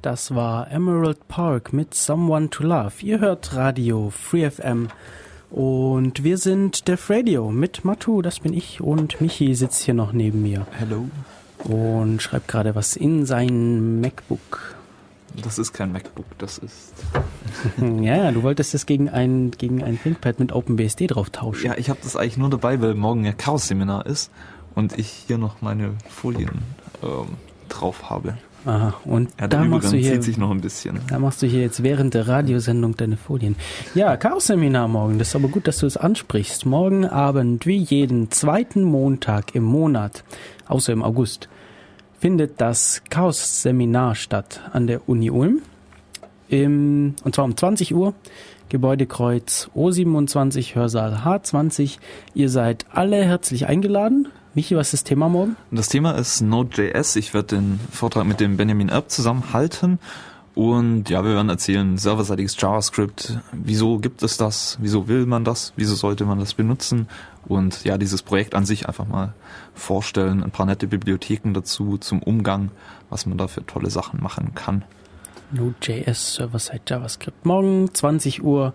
Das war Emerald Park mit Someone to Love. Ihr hört Radio Free FM und wir sind Def Radio mit Matu, das bin ich und Michi sitzt hier noch neben mir Hello. und schreibt gerade was in sein MacBook. Das ist kein MacBook, das ist. Ja, du wolltest es gegen ein, gegen ein ThinkPad mit OpenBSD drauf tauschen. Ja, ich habe das eigentlich nur dabei, weil morgen ja Chaos-Seminar ist und ich hier noch meine Folien ähm, drauf habe. Aha, und Ja, da der machst, du Übergang hier, zieht sich noch ein bisschen. da machst du hier jetzt während der Radiosendung deine Folien. Ja, Chaos-Seminar morgen. Das ist aber gut, dass du es ansprichst. Morgen Abend, wie jeden zweiten Montag im Monat, außer im August, findet das Chaos-Seminar statt an der Uni Ulm. Im, und zwar um 20 Uhr. Gebäudekreuz O27, Hörsaal H20. Ihr seid alle herzlich eingeladen. Michi, was ist das Thema morgen? Das Thema ist Node.js. Ich werde den Vortrag mit dem Benjamin Erb zusammen halten. Und ja, wir werden erzählen, serverseitiges JavaScript, wieso gibt es das, wieso will man das, wieso sollte man das benutzen und ja, dieses Projekt an sich einfach mal vorstellen, ein paar nette Bibliotheken dazu zum Umgang, was man da für tolle Sachen machen kann. Node.js Server-Side JavaScript. Morgen 20 Uhr,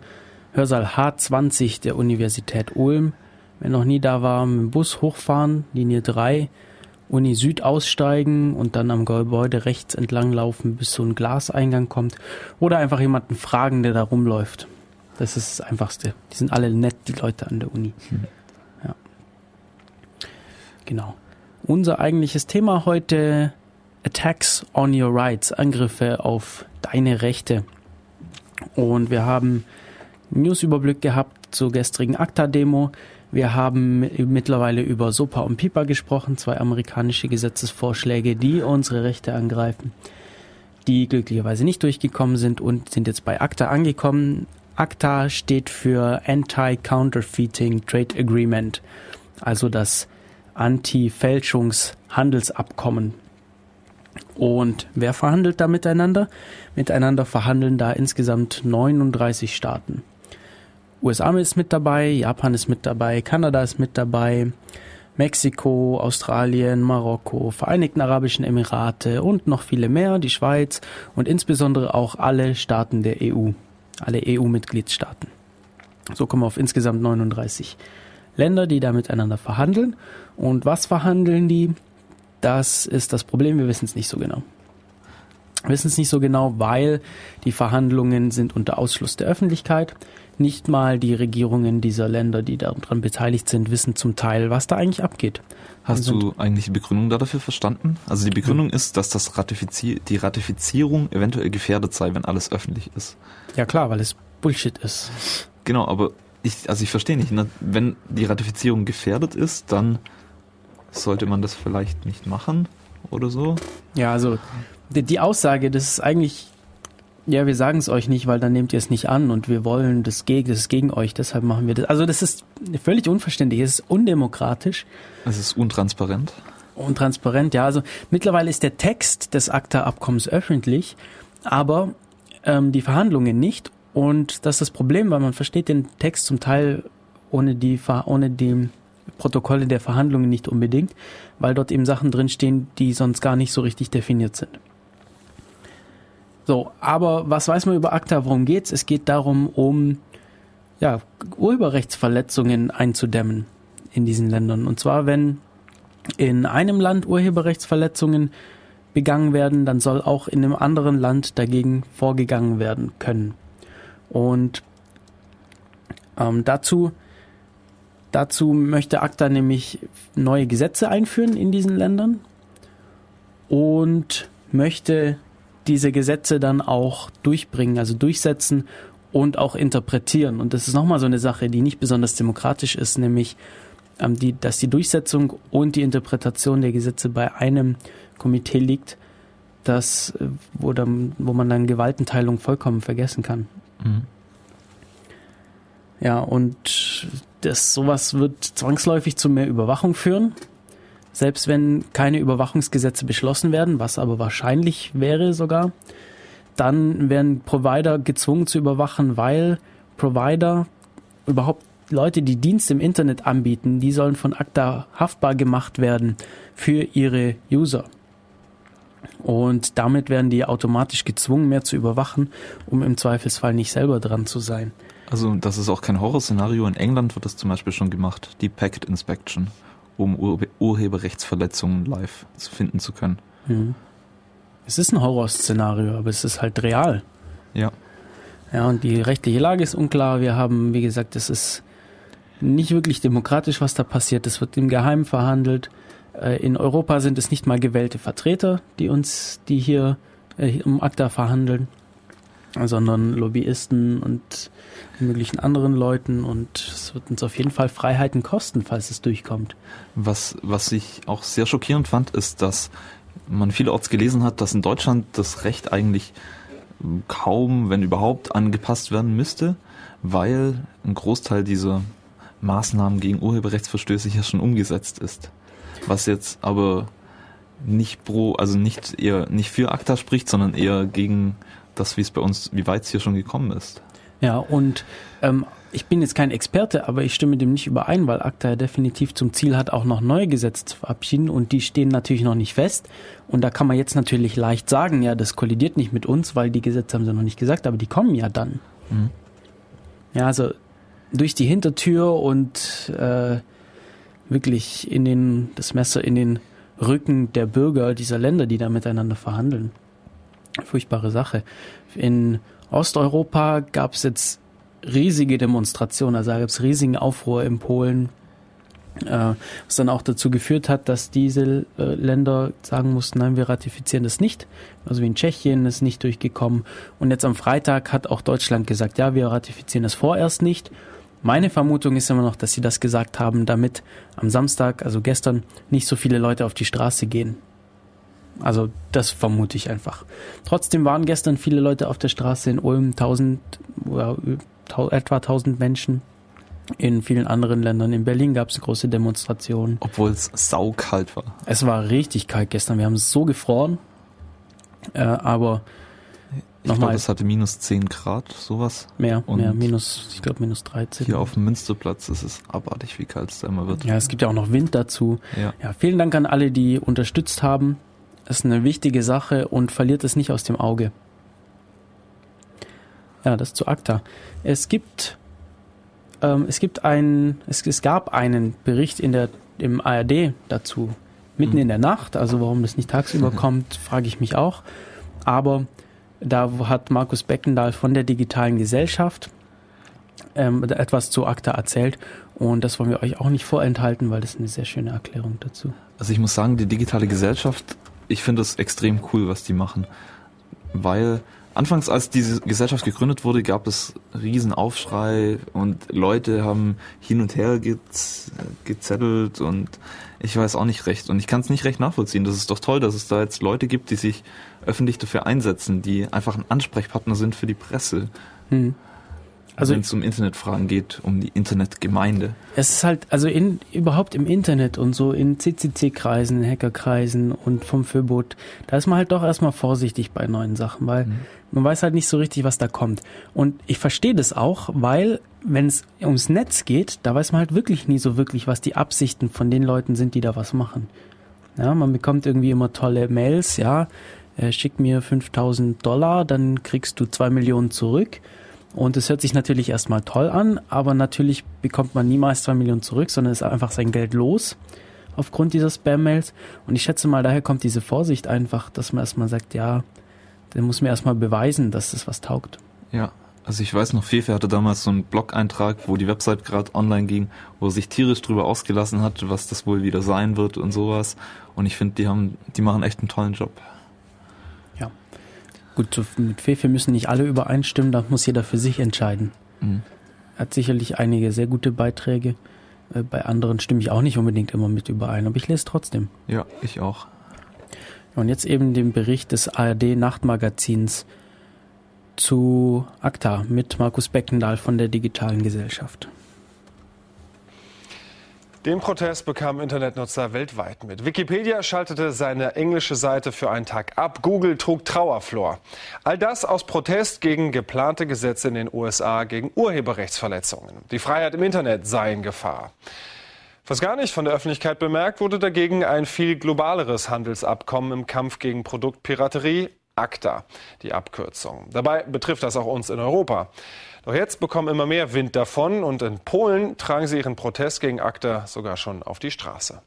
Hörsaal H20 der Universität Ulm. Wer noch nie da war, mit dem Bus hochfahren, Linie 3, Uni Süd aussteigen und dann am Gebäude rechts entlang laufen, bis so ein Glaseingang kommt. Oder einfach jemanden fragen, der da rumläuft. Das ist das Einfachste. Die sind alle nett, die Leute an der Uni. Ja. Genau. Unser eigentliches Thema heute Attacks on your rights, Angriffe auf deine Rechte. Und wir haben einen Newsüberblick gehabt zur gestrigen ACTA-Demo. Wir haben mittlerweile über SOPA und PIPA gesprochen, zwei amerikanische Gesetzesvorschläge, die unsere Rechte angreifen, die glücklicherweise nicht durchgekommen sind und sind jetzt bei ACTA angekommen. ACTA steht für Anti-Counterfeiting Trade Agreement, also das Anti-Fälschungshandelsabkommen. Und wer verhandelt da miteinander? Miteinander verhandeln da insgesamt 39 Staaten. USA ist mit dabei, Japan ist mit dabei, Kanada ist mit dabei, Mexiko, Australien, Marokko, Vereinigten Arabischen Emirate und noch viele mehr, die Schweiz und insbesondere auch alle Staaten der EU, alle EU-Mitgliedstaaten. So kommen wir auf insgesamt 39 Länder, die da miteinander verhandeln. Und was verhandeln die? Das ist das Problem, wir wissen es nicht so genau. Wir wissen es nicht so genau, weil die Verhandlungen sind unter Ausschluss der Öffentlichkeit. Nicht mal die Regierungen dieser Länder, die daran beteiligt sind, wissen zum Teil, was da eigentlich abgeht. Hast Und du eigentlich die Begründung da dafür verstanden? Also die Begründung ist, dass das Ratifizi die Ratifizierung eventuell gefährdet sei, wenn alles öffentlich ist. Ja klar, weil es Bullshit ist. Genau, aber ich, also ich verstehe nicht, ne? wenn die Ratifizierung gefährdet ist, dann sollte man das vielleicht nicht machen oder so. Ja, also die, die Aussage, das ist eigentlich, ja, wir sagen es euch nicht, weil dann nehmt ihr es nicht an und wir wollen das gegen, das ist gegen euch, deshalb machen wir das. Also das ist völlig unverständlich, es ist undemokratisch Es ist untransparent. und transparent. Ja, also mittlerweile ist der Text des ACTA-Abkommens öffentlich, aber ähm, die Verhandlungen nicht. Und das ist das Problem, weil man versteht den Text zum Teil ohne die, ohne die Protokolle der Verhandlungen nicht unbedingt, weil dort eben Sachen drinstehen, die sonst gar nicht so richtig definiert sind. So, aber was weiß man über ACTA? Worum geht's? Es geht darum, um ja, Urheberrechtsverletzungen einzudämmen in diesen Ländern. Und zwar, wenn in einem Land Urheberrechtsverletzungen begangen werden, dann soll auch in einem anderen Land dagegen vorgegangen werden können. Und ähm, dazu, dazu möchte ACTA nämlich neue Gesetze einführen in diesen Ländern und möchte diese Gesetze dann auch durchbringen, also durchsetzen und auch interpretieren. Und das ist nochmal so eine Sache, die nicht besonders demokratisch ist, nämlich ähm, die, dass die Durchsetzung und die Interpretation der Gesetze bei einem Komitee liegt, das, äh, wo, dann, wo man dann Gewaltenteilung vollkommen vergessen kann. Mhm. Ja, und das sowas wird zwangsläufig zu mehr Überwachung führen. Selbst wenn keine Überwachungsgesetze beschlossen werden, was aber wahrscheinlich wäre sogar, dann werden Provider gezwungen zu überwachen, weil Provider überhaupt Leute, die Dienste im Internet anbieten, die sollen von ACTA haftbar gemacht werden für ihre User. Und damit werden die automatisch gezwungen, mehr zu überwachen, um im Zweifelsfall nicht selber dran zu sein. Also das ist auch kein Horrorszenario. In England wird das zum Beispiel schon gemacht, die Packet Inspection, um Ur Urheberrechtsverletzungen live zu finden zu können. Es ist ein Horrorszenario, aber es ist halt real. Ja. Ja, und die rechtliche Lage ist unklar. Wir haben, wie gesagt, es ist nicht wirklich demokratisch, was da passiert. Es wird im Geheimen verhandelt. Äh, In Europa sind es nicht mal gewählte Vertreter, die uns, die hier äh, um ACTA verhandeln, sondern Lobbyisten und möglichen anderen Leuten. Und es wird uns auf jeden Fall Freiheiten kosten, falls es durchkommt. Was, was ich auch sehr schockierend fand, ist, dass man vielerorts gelesen hat, dass in Deutschland das Recht eigentlich kaum, wenn überhaupt, angepasst werden müsste, weil ein Großteil dieser Maßnahmen gegen Urheberrechtsverstöße hier schon umgesetzt ist. Was jetzt aber nicht pro, also nicht eher nicht für ACTA spricht, sondern eher gegen das, wie es bei uns, wie weit es hier schon gekommen ist. Ja, und ähm, ich bin jetzt kein Experte, aber ich stimme dem nicht überein, weil ACTA ja definitiv zum Ziel hat, auch noch neue Gesetze zu verabschieden und die stehen natürlich noch nicht fest. Und da kann man jetzt natürlich leicht sagen, ja, das kollidiert nicht mit uns, weil die Gesetze haben sie noch nicht gesagt, aber die kommen ja dann. Mhm. Ja, also durch die Hintertür und äh, wirklich in den, das Messer in den Rücken der Bürger dieser Länder, die da miteinander verhandeln. Furchtbare Sache. In Osteuropa gab es jetzt riesige Demonstrationen, also da gab es riesigen Aufruhr in Polen, äh, was dann auch dazu geführt hat, dass diese äh, Länder sagen mussten, nein, wir ratifizieren das nicht. Also wie in Tschechien ist nicht durchgekommen. Und jetzt am Freitag hat auch Deutschland gesagt, ja, wir ratifizieren das vorerst nicht. Meine Vermutung ist immer noch, dass sie das gesagt haben, damit am Samstag, also gestern, nicht so viele Leute auf die Straße gehen. Also das vermute ich einfach. Trotzdem waren gestern viele Leute auf der Straße in Ulm, 1000, ja, tau- etwa 1000 Menschen. In vielen anderen Ländern. In Berlin gab es große Demonstrationen. Obwohl es saukalt war. Es war richtig kalt gestern. Wir haben so gefroren. Äh, aber Ich glaube, es hatte minus 10 Grad, sowas. mehr, Und mehr, minus, ich glaube minus 13. Hier auf dem Münsterplatz ist es abartig, wie kalt es da immer wird. Ja, es gibt ja auch noch Wind dazu. Ja. Ja, vielen Dank an alle, die unterstützt haben. Das ist eine wichtige Sache und verliert es nicht aus dem Auge. Ja, das zu ACTA. Es gibt, ähm, es gibt einen, es, es gab einen Bericht in der, im ARD dazu, mitten Mhm. in der Nacht. Also warum das nicht tagsüber kommt, frage ich mich auch. Aber da hat Markus Beckendahl von der digitalen Gesellschaft ähm, etwas zu ACTA erzählt. Und das wollen wir euch auch nicht vorenthalten, weil das ist eine sehr schöne Erklärung dazu. Also ich muss sagen, die digitale Gesellschaft, ich finde es extrem cool, was die machen. Weil anfangs, als diese Gesellschaft gegründet wurde, gab es riesen Aufschrei und Leute haben hin und her gez gezettelt und ich weiß auch nicht recht. Und ich kann es nicht recht nachvollziehen. Das ist doch toll, dass es da jetzt Leute gibt, die sich öffentlich dafür einsetzen, die einfach ein Ansprechpartner sind für die Presse. Hm. Also wenn es um Internetfragen geht, um die Internetgemeinde. es ist halt, also in, überhaupt im Internet und so in CCC-Kreisen, in Hackerkreisen und vom Föbot, da ist man halt doch erstmal vorsichtig bei neuen Sachen, weil man weiß halt nicht so richtig, was da kommt. Und ich verstehe das auch, weil wenn es ums Netz geht, da weiß man halt wirklich nie so wirklich, was die Absichten von den Leuten sind, die da was machen. Ja, man bekommt irgendwie immer tolle Mails, ja, äh, schick mir 5000 Dollar, dann kriegst du zwei Millionen zurück. Und es hört sich natürlich erstmal toll an, aber natürlich bekommt man niemals zwei Millionen zurück, sondern ist einfach sein Geld los aufgrund dieser Spam-Mails. Und ich schätze mal, daher kommt diese Vorsicht einfach, dass man erstmal sagt, ja, der muss mir erstmal beweisen, dass das was taugt. Ja, also ich weiß noch, Fefe hatte damals so einen Blog-Eintrag, wo die Website gerade online ging, wo er sich tierisch drüber ausgelassen hat, was das wohl wieder sein wird und sowas. Und ich finde, die haben, die machen echt einen tollen Job. Gut, so mit Fefe müssen nicht alle übereinstimmen, da muss jeder für sich entscheiden. Mhm. Er hat sicherlich einige sehr gute Beiträge. Äh, Bei anderen stimme ich auch nicht unbedingt immer mit überein, aber ich lese trotzdem. Ja, ich auch. Und jetzt eben den Bericht des ARD Nachtmagazins zu ACTA mit Markus Beckendahl von der Digitalen Gesellschaft. Den Protest bekamen Internetnutzer weltweit mit. Wikipedia schaltete seine englische Seite für einen Tag ab. Google trug Trauerflor. All das aus Protest gegen geplante Gesetze in den USA gegen Urheberrechtsverletzungen. Die Freiheit im Internet sei in Gefahr. Was gar nicht von der Öffentlichkeit bemerkt wurde dagegen ein viel globaleres Handelsabkommen im Kampf gegen Produktpiraterie, ACTA, die Abkürzung. Dabei betrifft das auch uns in Europa. Doch jetzt bekommen immer mehr Wind davon und in Polen tragen sie ihren Protest gegen ACTA sogar schon auf die Straße.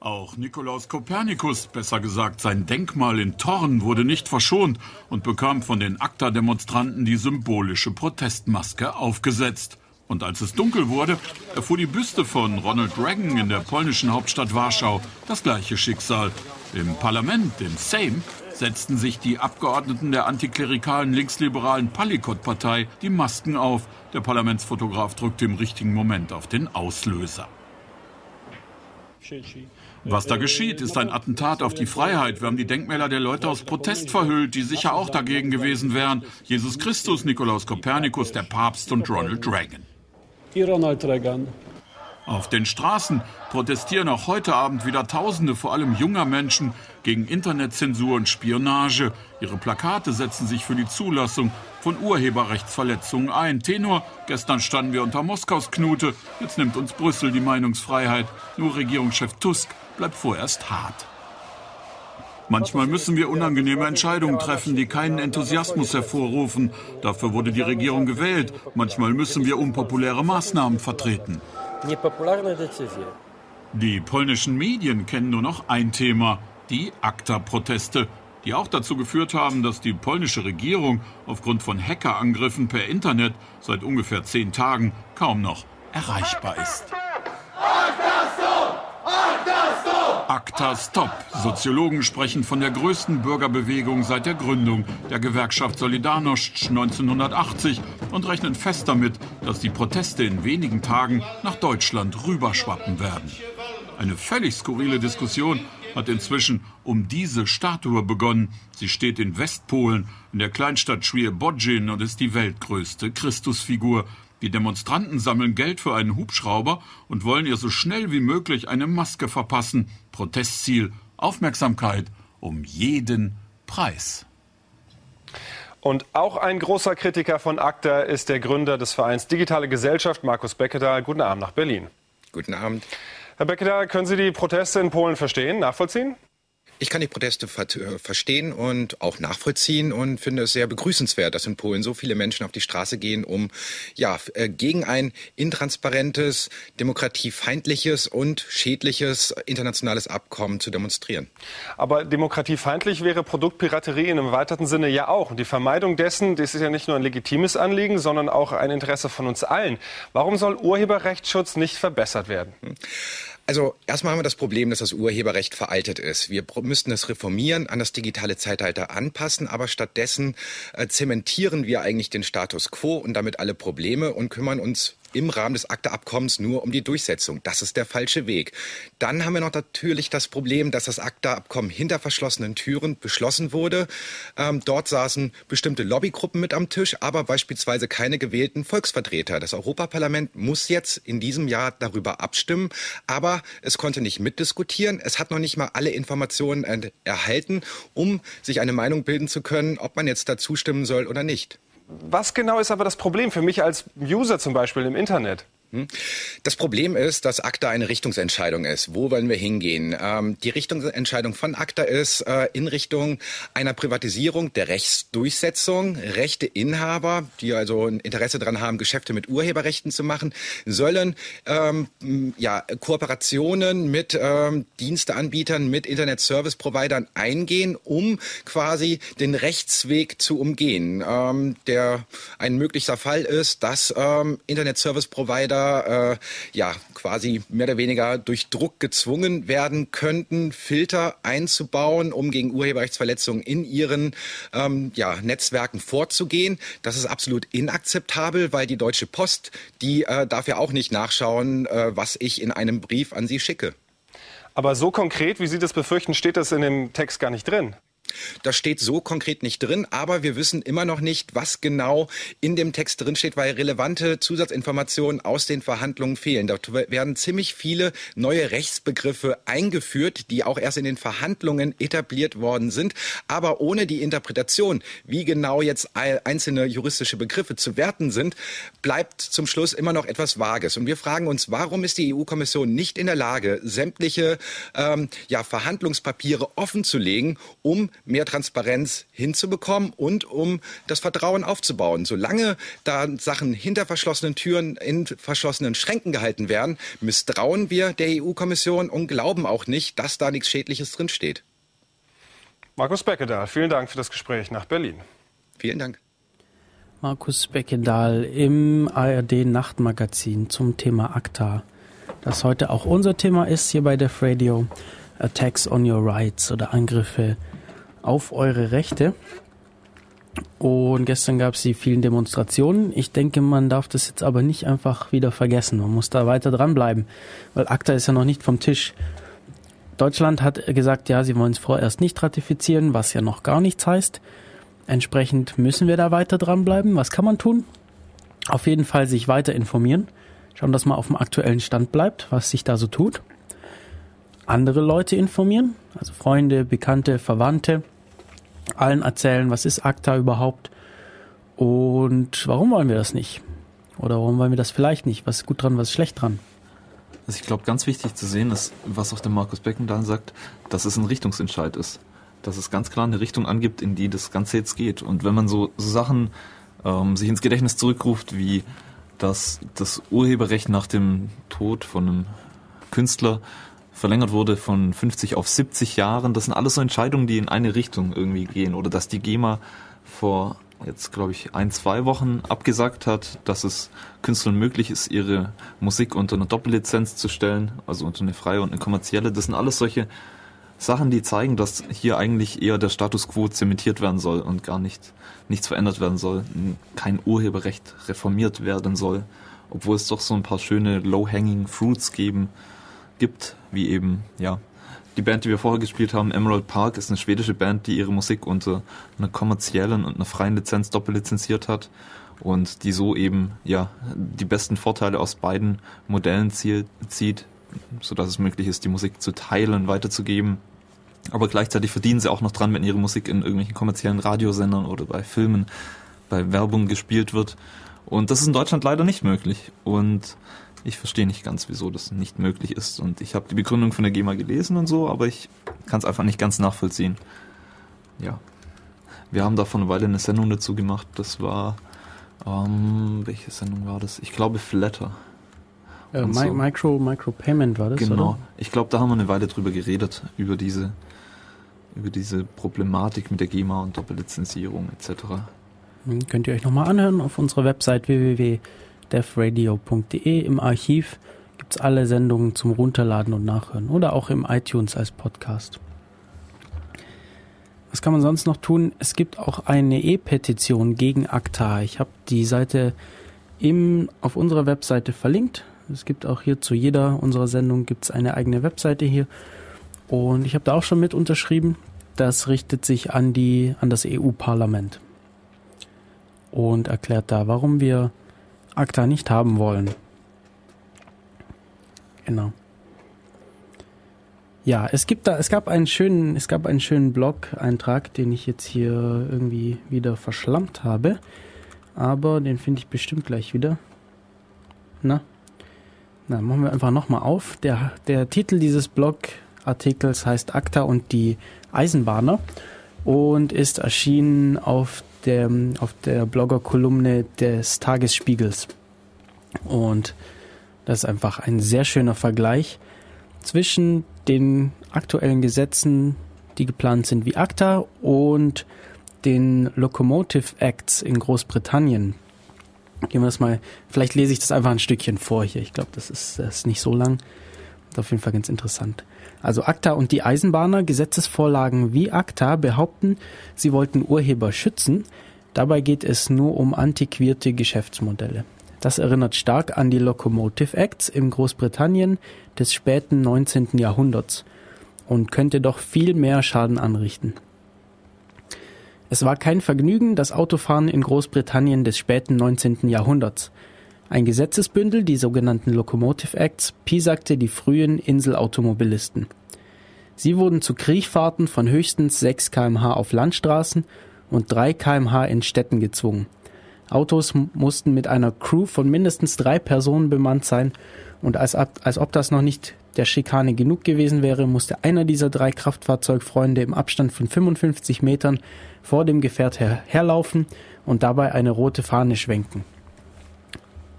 Auch Nikolaus Kopernikus, besser gesagt sein Denkmal in Thorn, wurde nicht verschont und bekam von den ACTA-Demonstranten die symbolische Protestmaske aufgesetzt. Und als es dunkel wurde, erfuhr die Büste von Ronald Reagan in der polnischen Hauptstadt Warschau das gleiche Schicksal. Im Parlament, im Sejm, setzten sich die Abgeordneten der antiklerikalen linksliberalen Palikot-Partei die Masken auf. Der Parlamentsfotograf drückte im richtigen Moment auf den Auslöser. Was da geschieht, ist ein Attentat auf die Freiheit. Wir haben die Denkmäler der Leute aus Protest verhüllt, die sicher auch dagegen gewesen wären. Jesus Christus, Nikolaus Kopernikus, der Papst und Ronald Reagan. Ronald Reagan. Auf den Straßen protestieren auch heute Abend wieder Tausende, vor allem junger Menschen, gegen Internetzensur und Spionage. Ihre Plakate setzen sich für die Zulassung von Urheberrechtsverletzungen ein. Tenor, gestern standen wir unter Moskaus Knute, jetzt nimmt uns Brüssel die Meinungsfreiheit. Nur Regierungschef Tusk bleibt vorerst hart. Manchmal müssen wir unangenehme Entscheidungen treffen, die keinen Enthusiasmus hervorrufen. Dafür wurde die Regierung gewählt. Manchmal müssen wir unpopuläre Maßnahmen vertreten. Die polnischen Medien kennen nur noch ein Thema, die ACTA-Proteste, die auch dazu geführt haben, dass die polnische Regierung aufgrund von Hackerangriffen per Internet seit ungefähr zehn Tagen kaum noch erreichbar ist. ACTA Stop. Soziologen sprechen von der größten Bürgerbewegung seit der Gründung der Gewerkschaft Solidarność 1980 und rechnen fest damit, dass die Proteste in wenigen Tagen nach Deutschland rüberschwappen werden. Eine völlig skurrile Diskussion hat inzwischen um diese Statue begonnen. Sie steht in Westpolen, in der Kleinstadt Świebodzin und ist die weltgrößte Christusfigur. Die Demonstranten sammeln Geld für einen Hubschrauber und wollen ihr so schnell wie möglich eine Maske verpassen. Protestziel Aufmerksamkeit um jeden Preis. Und auch ein großer Kritiker von ACTA ist der Gründer des Vereins Digitale Gesellschaft, Markus Beckedahl. Guten Abend nach Berlin. Guten Abend. Herr Beckedahl, können Sie die Proteste in Polen verstehen, nachvollziehen? Ich kann die Proteste ver äh, verstehen und auch nachvollziehen und finde es sehr begrüßenswert, dass in Polen so viele Menschen auf die Straße gehen, um ja äh, gegen ein intransparentes, demokratiefeindliches und schädliches internationales Abkommen zu demonstrieren. Aber demokratiefeindlich wäre Produktpiraterie in einem erweiterten Sinne ja auch. Und die Vermeidung dessen, das ist ja nicht nur ein legitimes Anliegen, sondern auch ein Interesse von uns allen. Warum soll Urheberrechtsschutz nicht verbessert werden? Also erstmal haben wir das Problem, dass das Urheberrecht veraltet ist. Wir müssten es reformieren, an das digitale Zeitalter anpassen, aber stattdessen äh, zementieren wir eigentlich den Status quo und damit alle Probleme und kümmern uns im Rahmen des ACTA-Abkommens nur um die Durchsetzung. Das ist der falsche Weg. Dann haben wir noch natürlich das Problem, dass das ACTA-Abkommen hinter verschlossenen Türen beschlossen wurde. Ähm, dort saßen bestimmte Lobbygruppen mit am Tisch, aber beispielsweise keine gewählten Volksvertreter. Das Europaparlament muss jetzt in diesem Jahr darüber abstimmen, aber es konnte nicht mitdiskutieren. Es hat noch nicht mal alle Informationen erhalten, um sich eine Meinung bilden zu können, ob man jetzt dazu stimmen soll oder nicht. Was genau ist aber das Problem für mich als User zum Beispiel im Internet? Das Problem ist, dass ACTA eine Richtungsentscheidung ist. Wo wollen wir hingehen? Ähm, die Richtungsentscheidung von ACTA ist äh, in Richtung einer Privatisierung der Rechtsdurchsetzung. Rechteinhaber, die also ein Interesse daran haben, Geschäfte mit Urheberrechten zu machen, sollen ähm, ja, Kooperationen mit ähm, Diensteanbietern, mit Internet-Service-Providern eingehen, um quasi den Rechtsweg zu umgehen. Ähm, der ein möglicher Fall ist, dass ähm, Äh, ja quasi mehr oder weniger durch Druck gezwungen werden könnten, Filter einzubauen, um gegen Urheberrechtsverletzungen in ihren ähm, ja, Netzwerken vorzugehen. Das ist absolut inakzeptabel, weil die Deutsche Post, die äh, darf ja auch nicht nachschauen, äh, was ich in einem Brief an sie schicke. Aber so konkret, wie Sie das befürchten, steht das in dem Text gar nicht drin. Das steht so konkret nicht drin, aber wir wissen immer noch nicht, was genau in dem Text drin steht, weil relevante Zusatzinformationen aus den Verhandlungen fehlen. Dort werden ziemlich viele neue Rechtsbegriffe eingeführt, die auch erst in den Verhandlungen etabliert worden sind, aber ohne die Interpretation, wie genau jetzt einzelne juristische Begriffe zu werten sind, bleibt zum Schluss immer noch etwas Vages. Und wir fragen uns, warum ist die EU-Kommission nicht in der Lage, sämtliche ähm, ja, Verhandlungspapiere offen zu legen, um mehr Transparenz hinzubekommen und um das Vertrauen aufzubauen. Solange da Sachen hinter verschlossenen Türen in verschlossenen Schränken gehalten werden, misstrauen wir der EU-Kommission und glauben auch nicht, dass da nichts Schädliches drinsteht. Markus Beckedahl, vielen Dank für das Gespräch nach Berlin. Vielen Dank. Markus Beckedahl im ARD Nachtmagazin zum Thema ACTA, das heute auch unser Thema ist hier bei Def Radio. Attacks on your rights oder Angriffe auf eure Rechte. Und gestern gab es die vielen Demonstrationen. Ich denke, man darf das jetzt aber nicht einfach wieder vergessen. Man muss da weiter dranbleiben, weil ACTA ist ja noch nicht vom Tisch. Deutschland hat gesagt, ja, sie wollen es vorerst nicht ratifizieren, was ja noch gar nichts heißt. Entsprechend müssen wir da weiter dranbleiben. Was kann man tun? Auf jeden Fall sich weiter informieren. Schauen, dass man auf dem aktuellen Stand bleibt, was sich da so tut. Andere Leute informieren, also Freunde, Bekannte, Verwandte. Allen erzählen, was ist ACTA überhaupt und warum wollen wir das nicht? Oder warum wollen wir das vielleicht nicht? Was ist gut dran, was ist schlecht dran? Also ich glaube, ganz wichtig zu sehen ist, was auch der Markus Beckendahl sagt, dass es ein Richtungsentscheid ist. Dass es ganz klar eine Richtung angibt, in die das Ganze jetzt geht. Und wenn man so, so Sachen ähm, sich ins Gedächtnis zurückruft, wie dass das Urheberrecht nach dem Tod von einem Künstler verlängert wurde von 50 auf 70 Jahren. Das sind alles so Entscheidungen, die in eine Richtung irgendwie gehen. Oder dass die GEMA vor jetzt, glaube ich, ein, zwei Wochen abgesagt hat, dass es Künstlern möglich ist, ihre Musik unter eine Doppellizenz zu stellen, also unter eine freie und eine kommerzielle. Das sind alles solche Sachen, die zeigen, dass hier eigentlich eher der Status quo zementiert werden soll und gar nicht nichts verändert werden soll, kein Urheberrecht reformiert werden soll, obwohl es doch so ein paar schöne low-hanging fruits geben, gibt, wie eben, ja, die Band, die wir vorher gespielt haben, Emerald Park, ist eine schwedische Band, die ihre Musik unter einer kommerziellen und einer freien Lizenz doppellizenziert hat und die so eben, ja, die besten Vorteile aus beiden Modellen zieht, sodass es möglich ist, die Musik zu teilen, weiterzugeben. Aber gleichzeitig verdienen sie auch noch dran, wenn ihre Musik in irgendwelchen kommerziellen Radiosendern oder bei Filmen, bei Werbung gespielt wird. Und das ist in Deutschland leider nicht möglich. Und ich verstehe nicht ganz, wieso das nicht möglich ist. Und ich habe die Begründung von der GEMA gelesen und so, aber ich kann es einfach nicht ganz nachvollziehen. Ja. Wir haben da vor einer Weile eine Sendung dazu gemacht. Das war, ähm, welche Sendung war das? Ich glaube Flatter. Äh, Mi so. Micro, Micro Payment war das, Genau. Oder? Ich glaube, da haben wir eine Weile drüber geredet, über diese, über diese Problematik mit der GEMA und Doppellizenzierung etc. Hm, könnt ihr euch nochmal anhören auf unserer Website www devradio.de. Im Archiv gibt es alle Sendungen zum Runterladen und Nachhören oder auch im iTunes als Podcast. Was kann man sonst noch tun? Es gibt auch eine E-Petition gegen ACTA. Ich habe die Seite im, auf unserer Webseite verlinkt. Es gibt auch hier zu jeder unserer Sendungen gibt's eine eigene Webseite hier. Und ich habe da auch schon mit unterschrieben. Das richtet sich an die, an das EU-Parlament. Und erklärt da, warum wir ACTA nicht haben wollen. Genau. Ja, es gibt da, es gab einen schönen, es gab einen schönen Blog-Eintrag, den ich jetzt hier irgendwie wieder verschlammt habe. Aber den finde ich bestimmt gleich wieder. Na? Na, machen wir einfach nochmal auf. Der, der Titel dieses Blogartikels heißt ACTA und die Eisenbahner und ist erschienen auf der, auf der Blogger-Kolumne des Tagesspiegels. Und das ist einfach ein sehr schöner Vergleich zwischen den aktuellen Gesetzen, die geplant sind wie ACTA und den Locomotive Acts in Großbritannien. Gehen wir das mal, vielleicht lese ich das einfach ein Stückchen vor hier. Ich glaube, das ist, das ist nicht so lang. Und auf jeden Fall ganz interessant. Also ACTA und die Eisenbahner, Gesetzesvorlagen wie ACTA behaupten, sie wollten Urheber schützen. Dabei geht es nur um antiquierte Geschäftsmodelle. Das erinnert stark an die Locomotive Acts in Großbritannien des späten 19. Jahrhunderts und könnte doch viel mehr Schaden anrichten. Es war kein Vergnügen, das Autofahren in Großbritannien des späten 19. Jahrhunderts. Ein Gesetzesbündel, die sogenannten Locomotive Acts, piesagte die frühen Inselautomobilisten. Sie wurden zu Kriechfahrten von höchstens 6 kmh auf Landstraßen und 3 kmh in Städten gezwungen. Autos mussten mit einer Crew von mindestens drei Personen bemannt sein und als, als ob das noch nicht der Schikane genug gewesen wäre, musste einer dieser drei Kraftfahrzeugfreunde im Abstand von 55 Metern vor dem Gefährt her herlaufen und dabei eine rote Fahne schwenken.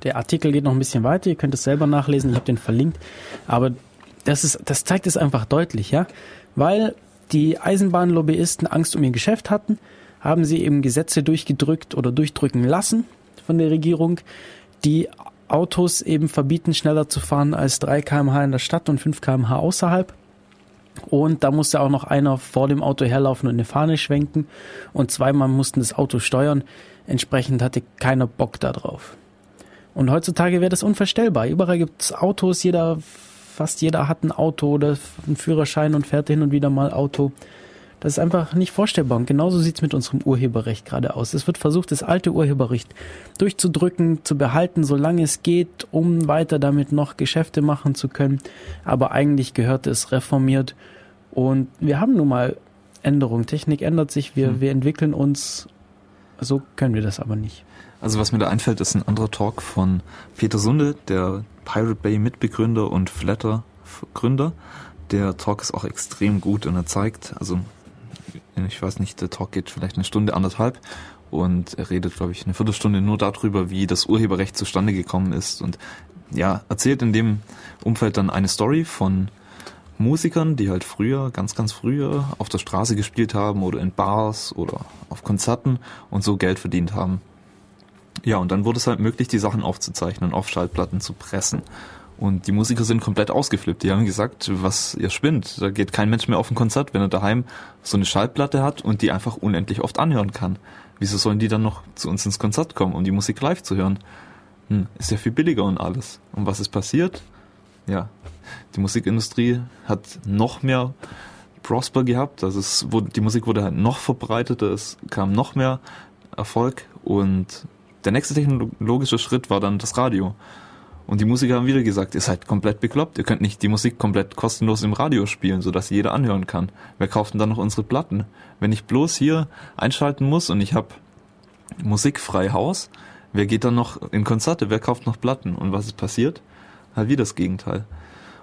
Der Artikel geht noch ein bisschen weiter, ihr könnt es selber nachlesen, ich habe den verlinkt, aber das, ist, das zeigt es einfach deutlich, ja, weil die Eisenbahnlobbyisten Angst um ihr Geschäft hatten, haben sie eben Gesetze durchgedrückt oder durchdrücken lassen von der Regierung, die Autos eben verbieten, schneller zu fahren als 3 kmh in der Stadt und 5 kmh außerhalb. Und da musste auch noch einer vor dem Auto herlaufen und eine Fahne schwenken. Und zweimal mussten das Auto steuern. Entsprechend hatte keiner Bock da drauf. Und heutzutage wäre das unvorstellbar. Überall gibt es Autos, jeder, fast jeder hat ein Auto oder einen Führerschein und fährt hin und wieder mal Auto. Das ist einfach nicht vorstellbar. Und genauso sieht es mit unserem Urheberrecht gerade aus. Es wird versucht, das alte Urheberrecht durchzudrücken, zu behalten, solange es geht, um weiter damit noch Geschäfte machen zu können. Aber eigentlich gehört es reformiert. Und wir haben nun mal Änderungen. Technik ändert sich, wir, wir entwickeln uns. So können wir das aber nicht. Also was mir da einfällt, ist ein anderer Talk von Peter Sunde, der Pirate Bay Mitbegründer und Flatter Gründer. Der Talk ist auch extrem gut und er zeigt, also ich weiß nicht, der Talk geht vielleicht eine Stunde, anderthalb und er redet, glaube ich, eine Viertelstunde nur darüber, wie das Urheberrecht zustande gekommen ist und ja, erzählt in dem Umfeld dann eine Story von Musikern, die halt früher, ganz, ganz früher auf der Straße gespielt haben oder in Bars oder auf Konzerten und so Geld verdient haben. Ja, und dann wurde es halt möglich, die Sachen aufzuzeichnen, auf Schallplatten zu pressen. Und die Musiker sind komplett ausgeflippt. Die haben gesagt, was ihr spinnt. Da geht kein Mensch mehr auf ein Konzert, wenn er daheim so eine Schallplatte hat und die einfach unendlich oft anhören kann. Wieso sollen die dann noch zu uns ins Konzert kommen, um die Musik live zu hören? Hm, ist ja viel billiger und alles. Und was ist passiert? Ja, die Musikindustrie hat noch mehr Prosper gehabt. Also es wurde, die Musik wurde halt noch verbreiteter, es kam noch mehr Erfolg und der nächste technologische Schritt war dann das Radio. Und die Musiker haben wieder gesagt, ihr seid komplett bekloppt, ihr könnt nicht die Musik komplett kostenlos im Radio spielen, sodass jeder anhören kann. Wer kauft denn dann noch unsere Platten? Wenn ich bloß hier einschalten muss und ich habe musikfrei Haus, wer geht dann noch in Konzerte, wer kauft noch Platten? Und was ist passiert? Halt wie das Gegenteil.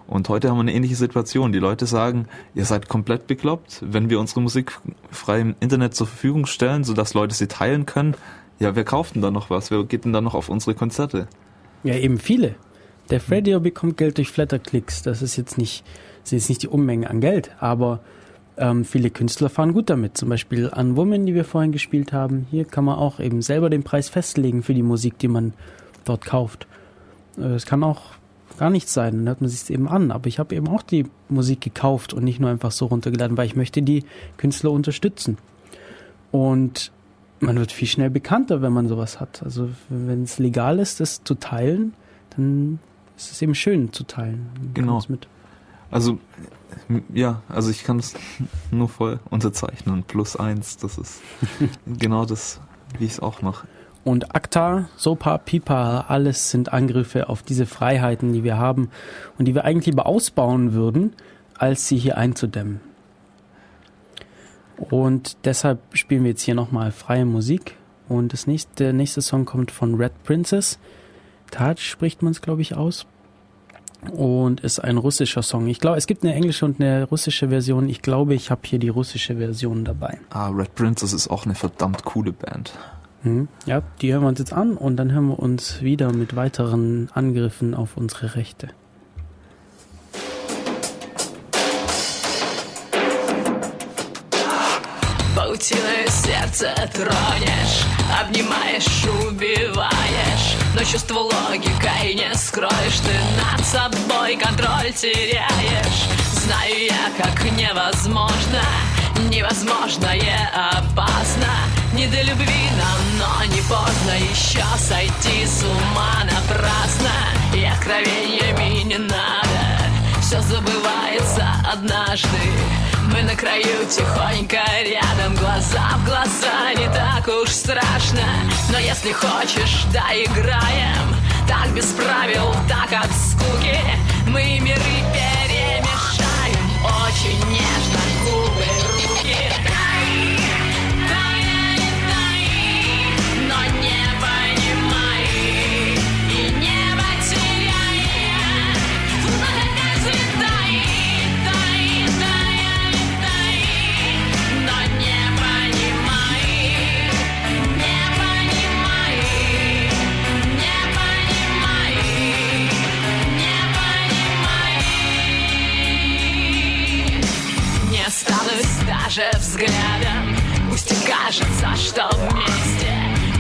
Und heute haben wir eine ähnliche Situation. Die Leute sagen, ihr seid komplett bekloppt, wenn wir unsere Musik frei im Internet zur Verfügung stellen, sodass Leute sie teilen können. Ja, wer kauft denn da noch was? Wer geht denn da noch auf unsere Konzerte? Ja, eben viele. Der Radio bekommt Geld durch Flatterklicks. Das ist jetzt nicht, das ist nicht die Unmenge an Geld, aber ähm, viele Künstler fahren gut damit. Zum Beispiel an Woman, die wir vorhin gespielt haben. Hier kann man auch eben selber den Preis festlegen für die Musik, die man dort kauft. Äh, Es kann auch gar nichts sein, dann hört man sich eben an. Aber ich habe eben auch die Musik gekauft und nicht nur einfach so runtergeladen, weil ich möchte die Künstler unterstützen. Und man wird viel schnell bekannter, wenn man sowas hat. Also wenn es legal ist, das zu teilen, dann ist es eben schön zu teilen. Man Genau. Also, ja, also ich kann es nur voll unterzeichnen. Plus eins, das ist genau das, wie ich es auch mache. Und ACTA, SOPA, PIPA, alles sind Angriffe auf diese Freiheiten, die wir haben und die wir eigentlich lieber ausbauen würden, als sie hier einzudämmen. Und deshalb spielen wir jetzt hier nochmal freie Musik. Und das nächste, der nächste Song kommt von Red Princess. Taj spricht man es, glaube ich, aus. Und ist ein russischer Song. Ich glaube, es gibt eine englische und eine russische Version. Ich glaube, ich habe hier die russische Version dabei. Ah, Red Princess ist auch eine verdammt coole Band. Mhm. Ja, die hören wir uns jetzt an und dann hören wir uns wieder mit weiteren Angriffen auf unsere Rechte. Сердце тронешь Обнимаешь, убиваешь Но чувство логикой не скроешь Ты над собой контроль теряешь. Знаю я, как невозможно Невозможное опасно. Не до любви нам, но не поздно Еще сойти с ума напрасно. И откровениями не надо Все забывается однажды Мы на краю тихонько рядом. Глаза в глаза не так уж страшно. Но если хочешь, да играем. Так без правил, так от скуки. Мы миры перемешаем даже взглядом, пусть кажется, что вместе.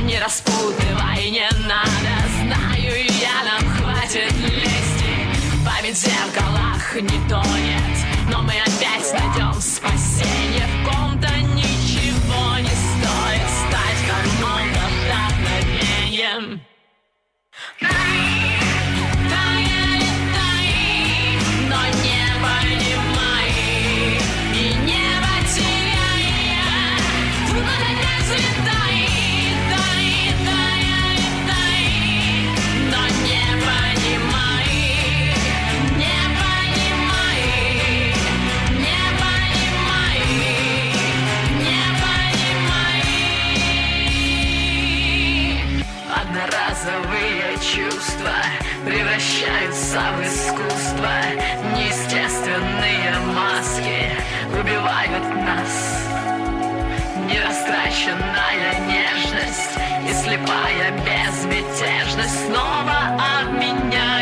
Не распутывай, не надо, знаю я, нам хватит лести. Память в зеркалах не тонет, но мы опять найдем спасение в ком-то ничего не стоит стать кому-то вдохновением. Дай, превращаются в искусство. Неестественные маски убивают нас. Нерастраченная нежность и слепая безмятежность снова обменяем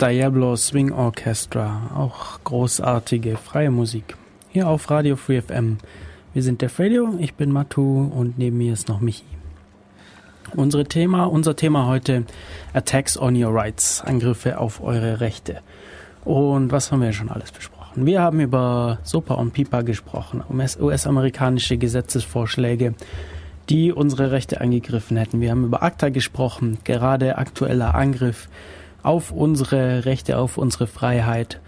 Diablo Swing Orchestra, auch großartige freie Musik. Hier auf Radio Free FM. Wir sind der Radio, ich bin Matu und neben mir ist noch Michi. Unsere Thema, unser Thema heute Attacks on Your Rights, Angriffe auf eure Rechte. Und was haben wir schon alles besprochen? Wir haben über SOPA und PIPA gesprochen, US-amerikanische Gesetzesvorschläge, die unsere Rechte angegriffen hätten. Wir haben über ACTA gesprochen, gerade aktueller Angriff auf unsere Rechte, auf unsere Freiheit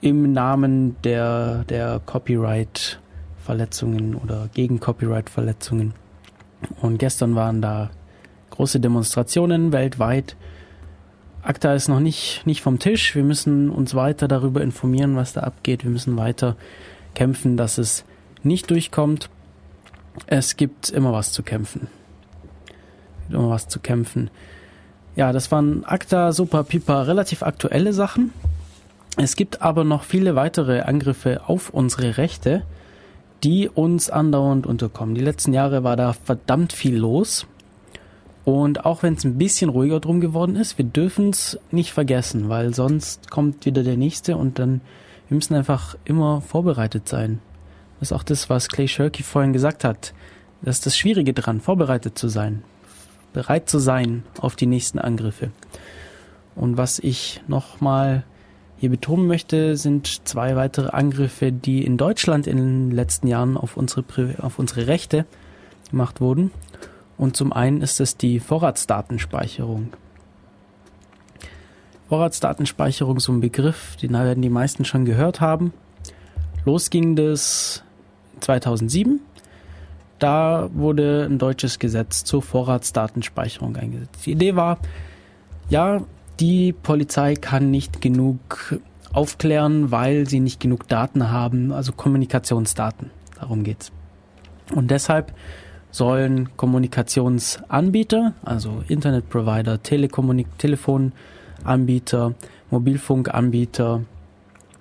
im Namen der, der Copyright-Verletzungen oder gegen Copyright-Verletzungen. Und gestern waren da große Demonstrationen weltweit. ACTA ist noch nicht, nicht vom Tisch. Wir müssen uns weiter darüber informieren, was da abgeht. Wir müssen weiter kämpfen, dass es nicht durchkommt. Es gibt immer was zu kämpfen. Immer was zu kämpfen. Ja, das waren ACTA, Super, Pipa, relativ aktuelle Sachen. Es gibt aber noch viele weitere Angriffe auf unsere Rechte, die uns andauernd unterkommen. Die letzten Jahre war da verdammt viel los. Und auch wenn es ein bisschen ruhiger drum geworden ist, wir dürfen es nicht vergessen, weil sonst kommt wieder der nächste und dann wir müssen einfach immer vorbereitet sein. Das ist auch das, was Clay Shirky vorhin gesagt hat. Das ist das Schwierige dran, vorbereitet zu sein. Bereit zu sein auf die nächsten Angriffe. Und was ich nochmal hier betonen möchte, sind zwei weitere Angriffe, die in Deutschland in den letzten Jahren auf unsere, auf unsere Rechte gemacht wurden. Und zum einen ist es die Vorratsdatenspeicherung. Vorratsdatenspeicherung, so ein Begriff, den werden die meisten schon gehört haben. Los ging das 2007. Da wurde ein deutsches Gesetz zur Vorratsdatenspeicherung eingesetzt. Die Idee war, ja, die Polizei kann nicht genug aufklären, weil sie nicht genug Daten haben, also Kommunikationsdaten. Darum geht's. Und deshalb sollen Kommunikationsanbieter, also Internetprovider, Telekommunik Telefonanbieter, Mobilfunkanbieter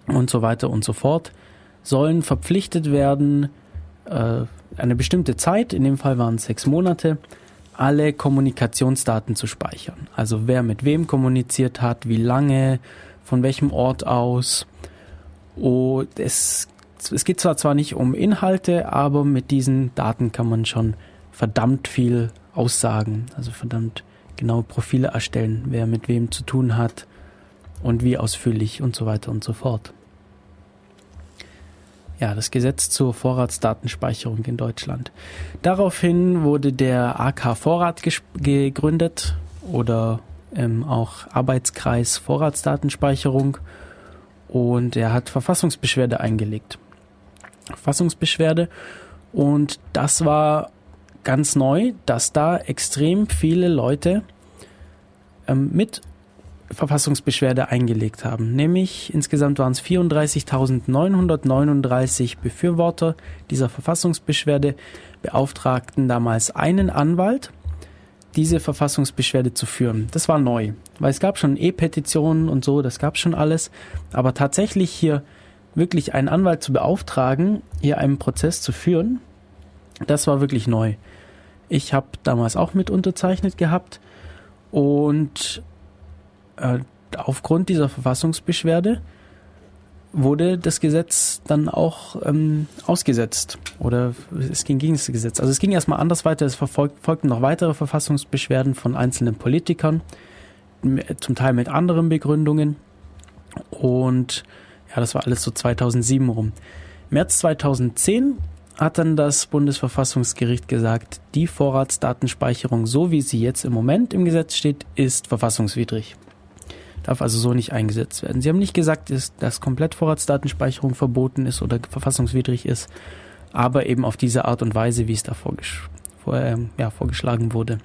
und so weiter und so fort, sollen verpflichtet werden, äh, eine bestimmte Zeit, in dem Fall waren es sechs Monate, alle Kommunikationsdaten zu speichern. Also wer mit wem kommuniziert hat, wie lange, von welchem Ort aus. Und es, es geht zwar zwar nicht um Inhalte, aber mit diesen Daten kann man schon verdammt viel aussagen. Also verdammt genaue Profile erstellen, wer mit wem zu tun hat und wie ausführlich und so weiter und so fort. Ja, das Gesetz zur Vorratsdatenspeicherung in Deutschland. Daraufhin wurde der AK Vorrat gegründet oder ähm, auch Arbeitskreis Vorratsdatenspeicherung und er hat Verfassungsbeschwerde eingelegt. Verfassungsbeschwerde und das war ganz neu, dass da extrem viele Leute ähm, mit Verfassungsbeschwerde eingelegt haben. Nämlich insgesamt waren es 34.939 Befürworter dieser Verfassungsbeschwerde beauftragten damals einen Anwalt, diese Verfassungsbeschwerde zu führen. Das war neu, weil es gab schon E-Petitionen und so, das gab schon alles. Aber tatsächlich hier wirklich einen Anwalt zu beauftragen, hier einen Prozess zu führen, das war wirklich neu. Ich habe damals auch mit unterzeichnet gehabt und äh, aufgrund dieser Verfassungsbeschwerde wurde das Gesetz dann auch ähm, ausgesetzt oder es ging gegen das Gesetz. Also es ging erstmal anders weiter, es verfolg, folgten noch weitere Verfassungsbeschwerden von einzelnen Politikern, zum Teil mit anderen Begründungen und ja, das war alles so 2007 rum. März 2010 hat dann das Bundesverfassungsgericht gesagt, die Vorratsdatenspeicherung, so wie sie jetzt im Moment im Gesetz steht, ist verfassungswidrig darf also so nicht eingesetzt werden. Sie haben nicht gesagt, dass komplett Vorratsdatenspeicherung verboten ist oder verfassungswidrig ist, aber eben auf diese Art und Weise, wie es da vorgesch vor, äh, ja, vorgeschlagen wurde.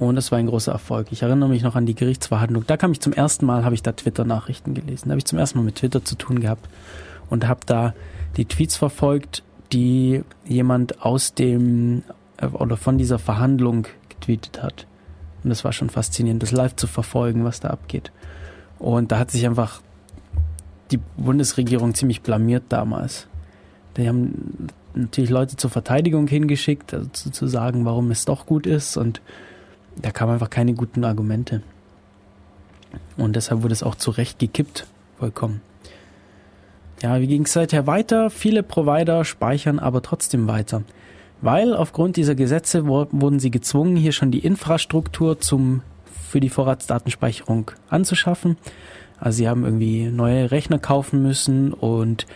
Und das war ein großer Erfolg. Ich erinnere mich noch an die Gerichtsverhandlung. Da kam ich zum ersten Mal, habe ich da Twitter-Nachrichten gelesen. Da habe ich zum ersten Mal mit Twitter zu tun gehabt und habe da die Tweets verfolgt, die jemand aus dem äh, oder von dieser Verhandlung getweetet hat. Und das war schon faszinierend, das live zu verfolgen, was da abgeht. Und da hat sich einfach die Bundesregierung ziemlich blamiert damals. Die haben natürlich Leute zur Verteidigung hingeschickt, also zu, zu sagen, warum es doch gut ist. Und da kamen einfach keine guten Argumente. Und deshalb wurde es auch zu Recht gekippt, vollkommen. Ja, wie ging es seither weiter? Viele Provider speichern aber trotzdem weiter. Weil aufgrund dieser Gesetze wurden sie gezwungen, hier schon die Infrastruktur zum, für die Vorratsdatenspeicherung anzuschaffen. Also sie haben irgendwie neue Rechner kaufen müssen und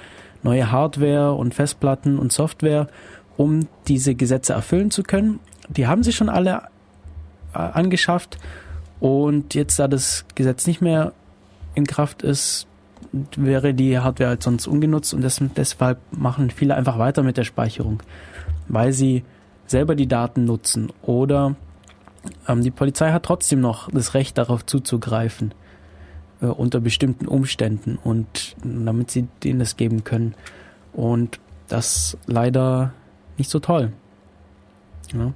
neue Hardware und Festplatten und Software, um diese Gesetze erfüllen zu können. Die haben sie schon alle äh, angeschafft und jetzt, da das Gesetz nicht mehr in Kraft ist, wäre die Hardware halt sonst ungenutzt und des, deshalb machen viele einfach weiter mit der Speicherung, weil sie selber die Daten nutzen oder ähm, die Polizei hat trotzdem noch das Recht darauf zuzugreifen äh, unter bestimmten Umständen und damit sie denen das geben können und das leider nicht so toll. Ja.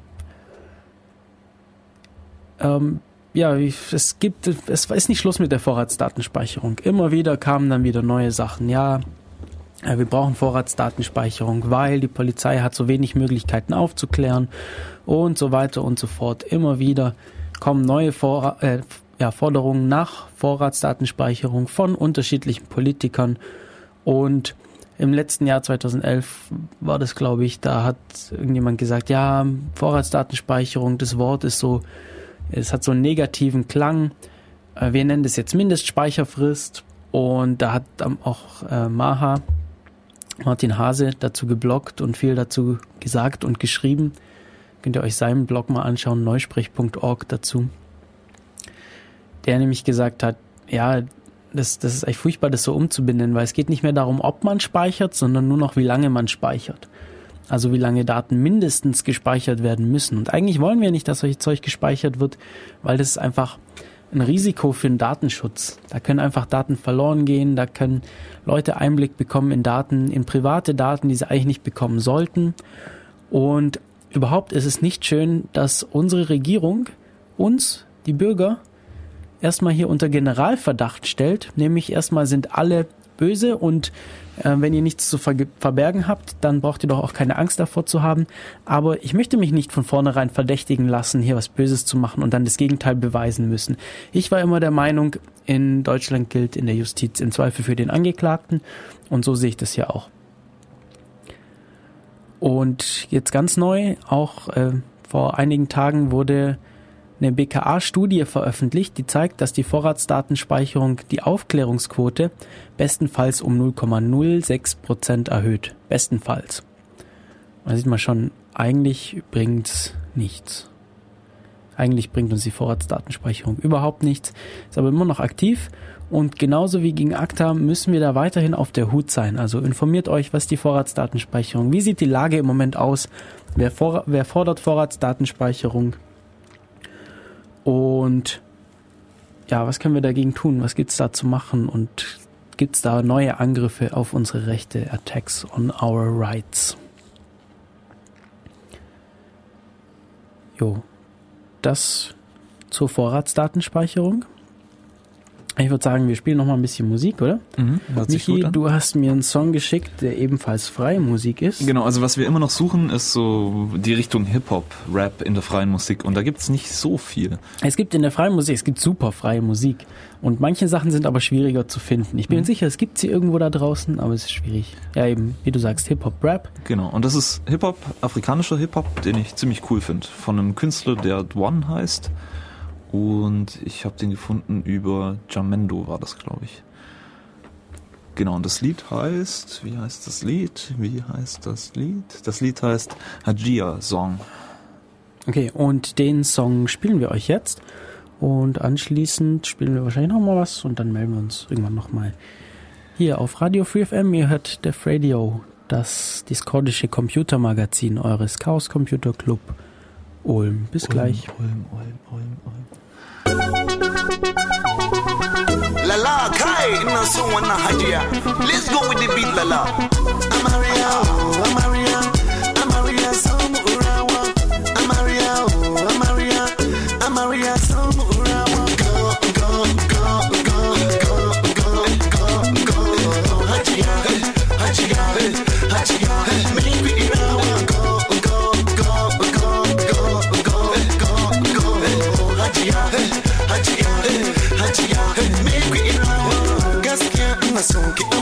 Ähm, ja, es gibt, es ist nicht Schluss mit der Vorratsdatenspeicherung. Immer wieder kamen dann wieder neue Sachen. Ja, äh, wir brauchen Vorratsdatenspeicherung, weil die Polizei hat so wenig Möglichkeiten aufzuklären und so weiter und so fort. Immer wieder kommen neue Vorra äh, ja, Forderungen nach Vorratsdatenspeicherung von unterschiedlichen Politikern und im letzten Jahr 2011 war das, glaube ich, da hat irgendjemand gesagt, ja, Vorratsdatenspeicherung, das Wort ist so, es hat so einen negativen Klang. Äh, Wir nennen das jetzt Mindestspeicherfrist und da hat auch äh, Maha, Martin Hase, dazu geblockt und viel dazu gesagt und geschrieben. Könnt ihr euch seinen Blog mal anschauen, neusprech.org dazu. Der nämlich gesagt hat, ja, das, das ist echt furchtbar, das so umzubinden, weil es geht nicht mehr darum, ob man speichert, sondern nur noch, wie lange man speichert. Also wie lange Daten mindestens gespeichert werden müssen. Und eigentlich wollen wir nicht, dass solches Zeug gespeichert wird, weil das ist einfach ein Risiko für den Datenschutz. Da können einfach Daten verloren gehen, da können Leute Einblick bekommen in Daten, in private Daten, die sie eigentlich nicht bekommen sollten. Und überhaupt ist es nicht schön, dass unsere Regierung uns, die Bürger, erstmal hier unter Generalverdacht stellt. Nämlich erstmal sind alle böse und äh, wenn ihr nichts zu ver verbergen habt, dann braucht ihr doch auch keine Angst davor zu haben. Aber ich möchte mich nicht von vornherein verdächtigen lassen, hier was Böses zu machen und dann das Gegenteil beweisen müssen. Ich war immer der Meinung, in Deutschland gilt in der Justiz im Zweifel für den Angeklagten und so sehe ich das ja auch. Und jetzt ganz neu, auch äh, vor einigen Tagen wurde eine BKA-Studie veröffentlicht, die zeigt, dass die Vorratsdatenspeicherung die Aufklärungsquote bestenfalls um 0,06 Prozent erhöht. Bestenfalls. Da sieht man schon, eigentlich bringt's nichts. Eigentlich bringt uns die Vorratsdatenspeicherung überhaupt nichts, ist aber immer noch aktiv und genauso wie gegen ACTA müssen wir da weiterhin auf der Hut sein. Also informiert euch, was die Vorratsdatenspeicherung, wie sieht die Lage im Moment aus, wer, vor, wer fordert Vorratsdatenspeicherung und ja, was können wir dagegen tun, was gibt's da zu machen und gibt's da neue Angriffe auf unsere Rechte, Attacks on our rights. Jo, das zur Vorratsdatenspeicherung. Ich würde sagen, wir spielen noch mal ein bisschen Musik, oder? Mhm, Michi, du hast mir einen Song geschickt, der ebenfalls freie Musik ist. Genau, also was wir immer noch suchen, ist so die Richtung Hip-Hop, Rap in der freien Musik. Und da gibt's nicht so viel. Es gibt in der freien Musik, es gibt super freie Musik. Und manche Sachen sind aber schwieriger zu finden. Ich bin Mhm. sicher, es gibt sie irgendwo da draußen, aber es ist schwierig. Ja, eben, wie du sagst, Hip-Hop, Rap. Genau, und das ist Hip-Hop, afrikanischer Hip-Hop, den ich ziemlich cool finde. Von einem Künstler, der Dwan heißt. Und ich habe den gefunden über Jamendo, war das, glaube ich. Genau, und das Lied heißt, wie heißt das Lied? Wie heißt das Lied? Das Lied heißt Hajia Song. Okay, und den Song spielen wir euch jetzt. Und anschließend spielen wir wahrscheinlich noch mal was und dann melden wir uns irgendwann noch mal hier auf Radio Free FM. Ihr hört Def Radio, das diskordische Computermagazin eures Chaos Computer Club Ulm. Bis gleich. Ulm, Ulm, Ulm, Ulm. Lala, Kai, no so one hajia. Let's go with the beat, Lala. Amaria, oh, Amaria, Amaria, some urawa. Amaria, oh, Amaria, Amaria, my so Get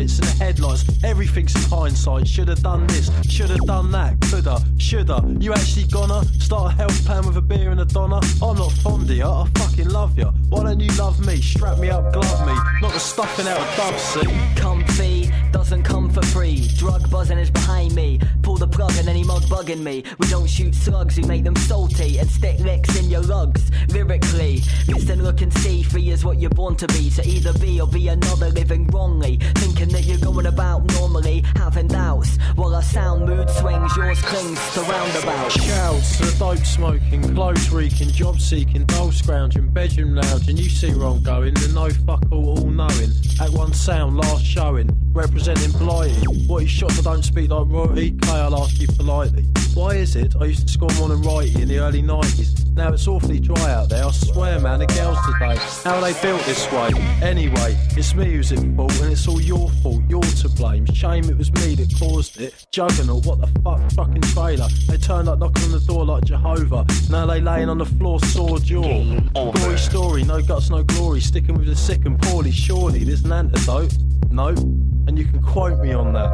Rabbits in the headlines. Everything's in hindsight. Should have done this. Should have done that. Coulda. Shoulda. You actually gonna start a health plan with a beer and a donner? I'm not fond of ya. I fucking love ya. Why don't you love me? Strap me up, glove me. Not the stuffing out of doves, see? Comfy doesn't come for free. Drug buzzing is behind me. Pull the plug and any mug bugging me. We don't shoot slugs, we make them salty and stick licks in your lugs. Lyrically, listen, look and see. Free is what you're born to be. So either be or be another living wrongly. Thinking that you're going about normally, having doubts. While our sound mood swings, yours clings to roundabouts. Shouts to the dope smoking, clothes reeking, job seeking, dole scrounging, bedroom lounging. You see where I'm going, the no fuck all, all knowing. At one sound, last showing, representing blighty. What is shots I don't speak like royalty? I'll ask you politely. Why is it I used to score more than righty in the early 90s? Now it's awfully dry out there, I swear man, the girls today, how they built this way? Anyway, it's me who's at fault and it's all your fault, you're to blame. Shame it was me that caused it. Juggernaut, what the fuck, fucking trailer. They turned up knocking on the door like Jehovah. Now they laying on the floor, sore jaw. Gory story, no guts, no glory. Sticking with the sick and poorly, surely there's an antidote. No, and you can quote me on that.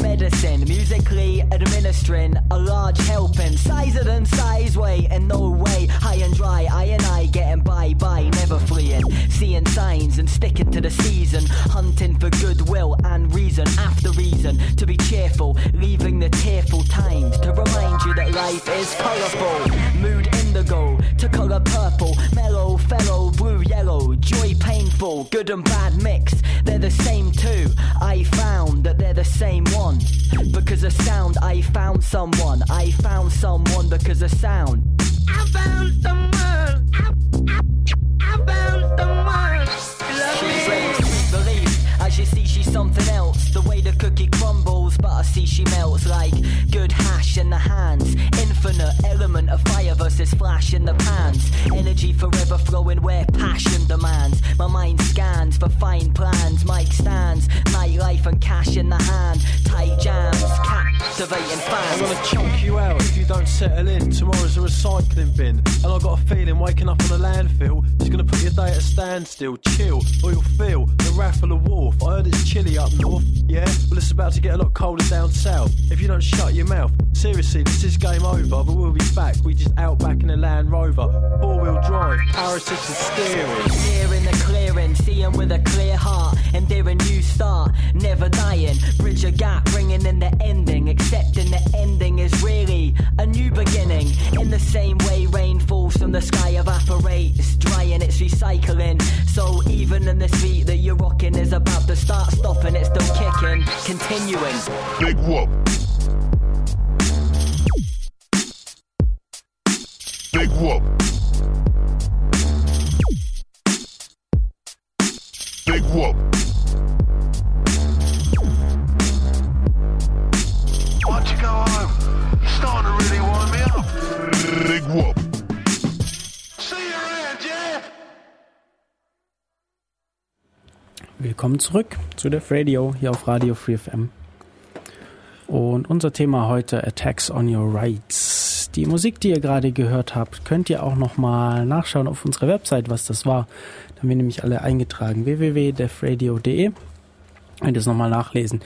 Medicine. Musically administering a large helping. Sizer than size way, in no way. High and dry, I and I getting by by, never fleeing. Seeing signs and sticking to the season, hunting for goodwill and reason after reason to be cheerful, leaving the tearful times to remind you that life is colourful. Mood indigo to colour purple, mellow, fellow, blue, yellow, joy painful, good and bad mix. They're the same too. I found that they're the same one because of sound. I found someone. I found someone because of sound. I found someone. I, I, I found someone. You see she's something else. The way the cookie crumbles, but I see she melts like good hash in the hands. Infinite element of fire versus flash in the pans. Energy forever flowing where passion demands. My mind scans for fine plans. Mic stands, nightlife and cash in the hand. Tight jams, captivating fans. I'm gonna chunk you out if you don't settle in. Tomorrow's a recycling bin. And I got a feeling waking up on a landfill is gonna put your day at a standstill. Chill, or you'll feel the wrath of the wolf. I heard it's chilly up north, yeah? Well, it's about to get a lot colder down south. If you don't shut your mouth, seriously, this is game over. But we'll be back. We just out back in a Land Rover. Four wheel drive, assisted steering. Here in the clearing, seeing with a clear heart, and there a new start, never dying. Bridge a gap, bringing in the ending, accepting the ending is really a new beginning. In the same way, rain falls from the sky, evaporates, drying, it's recycling. So even in this beat that you're rocking is about to start stopping, it's still kicking, continuing. Big whoop. Big whoop. Big whoop. Why'd you go home? You're starting to really wind me up. Big whoop. Willkommen zurück zu der Radio hier auf Radio Free FM. Und unser Thema heute Attacks on Your Rights. Die Musik, die ihr gerade gehört habt, könnt ihr auch nochmal nachschauen auf unserer Website, was das war. Da haben wir nämlich alle eingetragen. www.defradio.de Könnt ihr es nochmal nachlesen.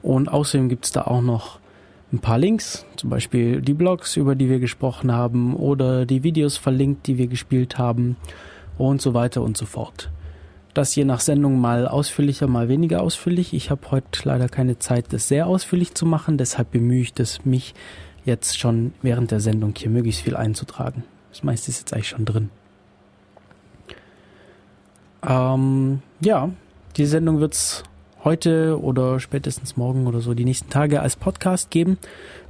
Und außerdem gibt es da auch noch ein paar Links, zum Beispiel die Blogs, über die wir gesprochen haben, oder die Videos verlinkt, die wir gespielt haben und so weiter und so fort. Das je nach Sendung mal ausführlicher, mal weniger ausführlich. Ich habe heute leider keine Zeit, das sehr ausführlich zu machen, deshalb bemühe ich das, mich jetzt schon während der Sendung hier möglichst viel einzutragen. Das meiste ist jetzt eigentlich schon drin. Ähm, ja, die Sendung wird's heute oder spätestens morgen oder so die nächsten Tage als Podcast geben.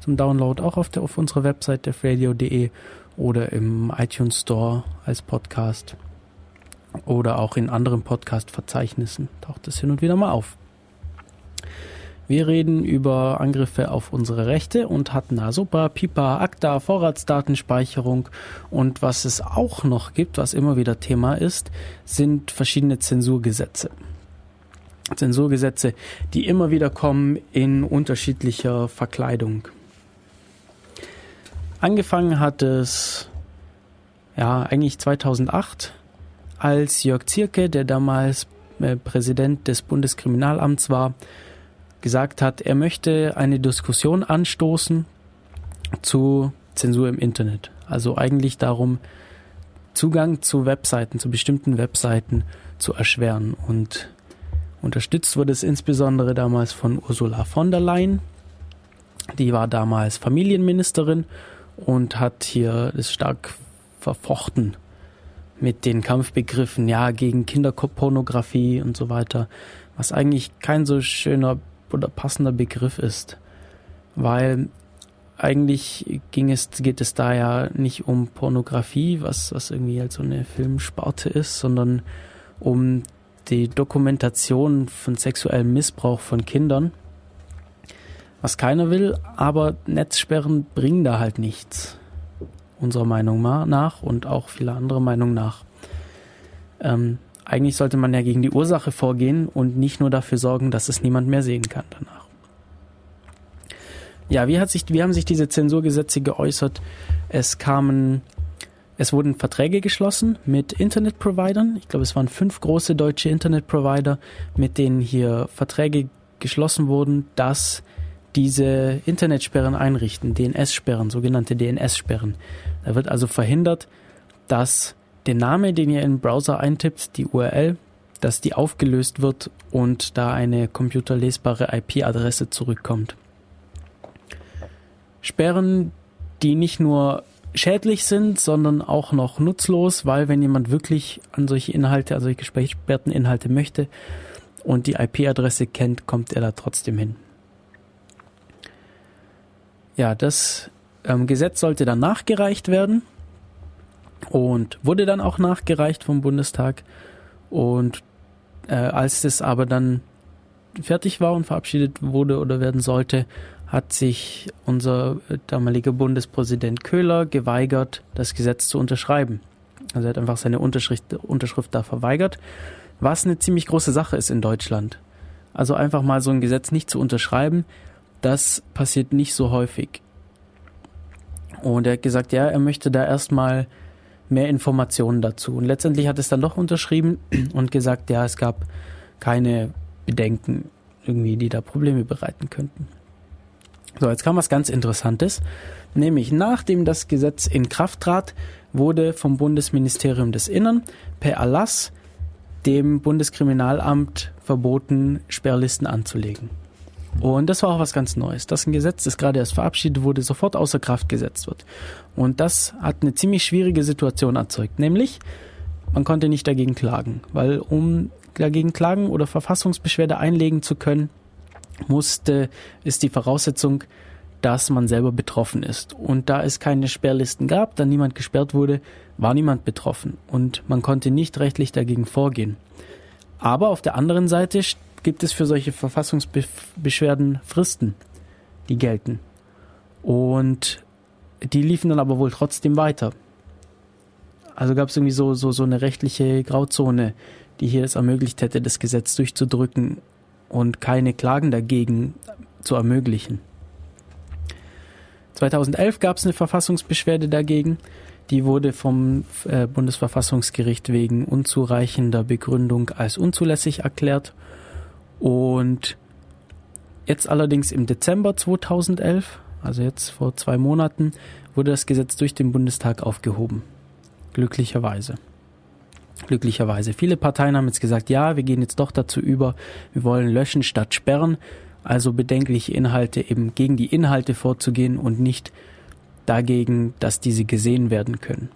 Zum Download auch auf, der, auf unserer Website defradio.de oder im iTunes Store als Podcast oder auch in anderen Podcast-Verzeichnissen taucht es hin und wieder mal auf. Wir reden über Angriffe auf unsere Rechte und hatten da super, Pipa, ACTA, Vorratsdatenspeicherung und was es auch noch gibt, was immer wieder Thema ist, sind verschiedene Zensurgesetze. Zensurgesetze, die immer wieder kommen in unterschiedlicher Verkleidung. Angefangen hat es ja eigentlich 2008 als Jörg Zierke, der damals äh, Präsident des Bundeskriminalamts war, gesagt hat, er möchte eine Diskussion anstoßen zu Zensur im Internet. Also eigentlich darum, Zugang zu Webseiten, zu bestimmten Webseiten zu erschweren. Und unterstützt wurde es insbesondere damals von Ursula von der Leyen. Die war damals Familienministerin und hat hier das stark verfochten mit den Kampfbegriffen, ja, gegen Kinderpornografie und so weiter, was eigentlich kein so schöner oder passender Begriff ist, weil eigentlich ging es, geht es da ja nicht um Pornografie, was, was irgendwie halt so eine Filmsparte ist, sondern um die Dokumentation von sexuellem Missbrauch von Kindern, was keiner will, aber Netzsperren bringen da halt nichts unserer Meinung nach und auch viele andere Meinung nach. Ähm, eigentlich sollte man ja gegen die Ursache vorgehen und nicht nur dafür sorgen, dass es niemand mehr sehen kann danach. Ja, wie, hat sich, wie haben sich diese Zensurgesetze geäußert? Es kamen, es wurden Verträge geschlossen mit Internetprovidern. Ich glaube, es waren fünf große deutsche Internetprovider, mit denen hier Verträge geschlossen wurden, dass diese Internetsperren einrichten, DNS-Sperren, sogenannte DNS-Sperren. Da wird also verhindert, dass der Name, den ihr in den Browser eintippt, die URL, dass die aufgelöst wird und da eine computerlesbare IP-Adresse zurückkommt. Sperren, die nicht nur schädlich sind, sondern auch noch nutzlos, weil wenn jemand wirklich an solche Inhalte, also solche gesperrten Inhalte möchte und die IP-Adresse kennt, kommt er da trotzdem hin. Ja, das ähm, Gesetz sollte dann nachgereicht werden und wurde dann auch nachgereicht vom Bundestag. Und äh, als das aber dann fertig war und verabschiedet wurde oder werden sollte, hat sich unser damaliger Bundespräsident Köhler geweigert, das Gesetz zu unterschreiben. Also er hat einfach seine Unterschrift, Unterschrift da verweigert, was eine ziemlich große Sache ist in Deutschland. Also einfach mal so ein Gesetz nicht zu unterschreiben, das passiert nicht so häufig. Und er hat gesagt, ja, er möchte da erstmal mehr Informationen dazu. Und letztendlich hat es dann doch unterschrieben und gesagt, ja, es gab keine Bedenken irgendwie, die da Probleme bereiten könnten. So, jetzt kam was ganz Interessantes. Nämlich nachdem das Gesetz in Kraft trat, wurde vom Bundesministerium des Innern per Erlass dem Bundeskriminalamt verboten, Sperrlisten anzulegen. Und das war auch was ganz Neues, dass ein Gesetz, das gerade erst verabschiedet wurde, sofort außer Kraft gesetzt wird. Und das hat eine ziemlich schwierige Situation erzeugt, nämlich man konnte nicht dagegen klagen, weil um dagegen klagen oder Verfassungsbeschwerde einlegen zu können, musste, ist die Voraussetzung, dass man selber betroffen ist. Und da es keine Sperrlisten gab, da niemand gesperrt wurde, war niemand betroffen und man konnte nicht rechtlich dagegen vorgehen. Aber auf der anderen Seite gibt es für solche Verfassungsbeschwerden Fristen, die gelten. Und die liefen dann aber wohl trotzdem weiter. Also gab es irgendwie so, so, so eine rechtliche Grauzone, die hier es ermöglicht hätte, das Gesetz durchzudrücken und keine Klagen dagegen zu ermöglichen. 2011 gab es eine Verfassungsbeschwerde dagegen. Die wurde vom äh, Bundesverfassungsgericht wegen unzureichender Begründung als unzulässig erklärt. Und jetzt allerdings im Dezember 2011, also jetzt vor zwei Monaten, wurde das Gesetz durch den Bundestag aufgehoben. Glücklicherweise. Glücklicherweise. Viele Parteien haben jetzt gesagt, ja, wir gehen jetzt doch dazu über, wir wollen löschen statt sperren, also bedenkliche Inhalte eben gegen die Inhalte vorzugehen und nicht dagegen, dass diese gesehen werden können.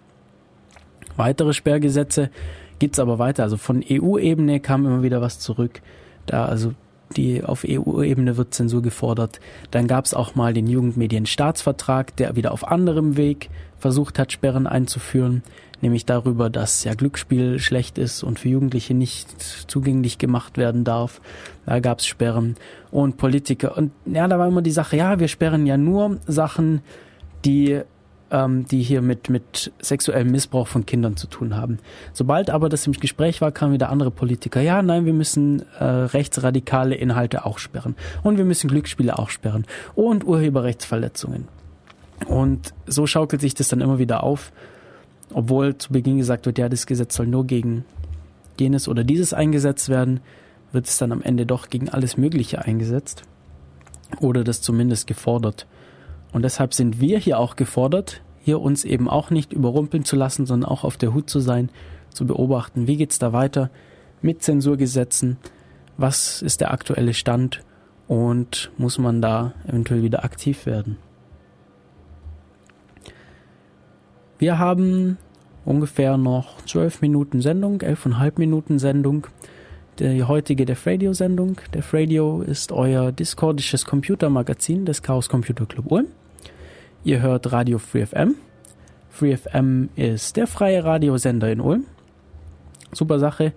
Weitere Sperrgesetze gibt's aber weiter. Also von EU-Ebene kam immer wieder was zurück. Da also die auf EU-Ebene wird Zensur gefordert. Dann gab's auch mal den Jugendmedienstaatsvertrag, der wieder auf anderem Weg versucht hat, Sperren einzuführen, nämlich darüber, dass ja Glücksspiel schlecht ist und für Jugendliche nicht zugänglich gemacht werden darf. Da gab's Sperren und Politiker. Und ja, da war immer die Sache, ja, wir sperren ja nur Sachen, die ähm, die hier mit, mit sexuellem Missbrauch von Kindern zu tun haben. Sobald aber das im Gespräch war, kamen wieder andere Politiker. Ja, nein, wir müssen äh, rechtsradikale Inhalte auch sperren. Und wir müssen Glücksspiele auch sperren. Und Urheberrechtsverletzungen. Und so schaukelt sich das dann immer wieder auf, obwohl zu Beginn gesagt wird, ja, das Gesetz soll nur gegen jenes oder dieses eingesetzt werden, wird es dann am Ende doch gegen alles Mögliche eingesetzt oder das zumindest gefordert. Und deshalb sind wir hier auch gefordert, hier uns eben auch nicht überrumpeln zu lassen, sondern auch auf der Hut zu sein, zu beobachten, wie geht's da weiter mit Zensurgesetzen, was ist der aktuelle Stand und muss man da eventuell wieder aktiv werden. Wir haben ungefähr noch zwölf Minuten Sendung, elfeinhalb Minuten Sendung. Die heutige Def Radio Sendung. Def Radio ist euer discordisches Computermagazin des Chaos Computer Club Ulm. Ihr hört Radio Free FM. Free FM ist der freie Radiosender in Ulm. Super Sache.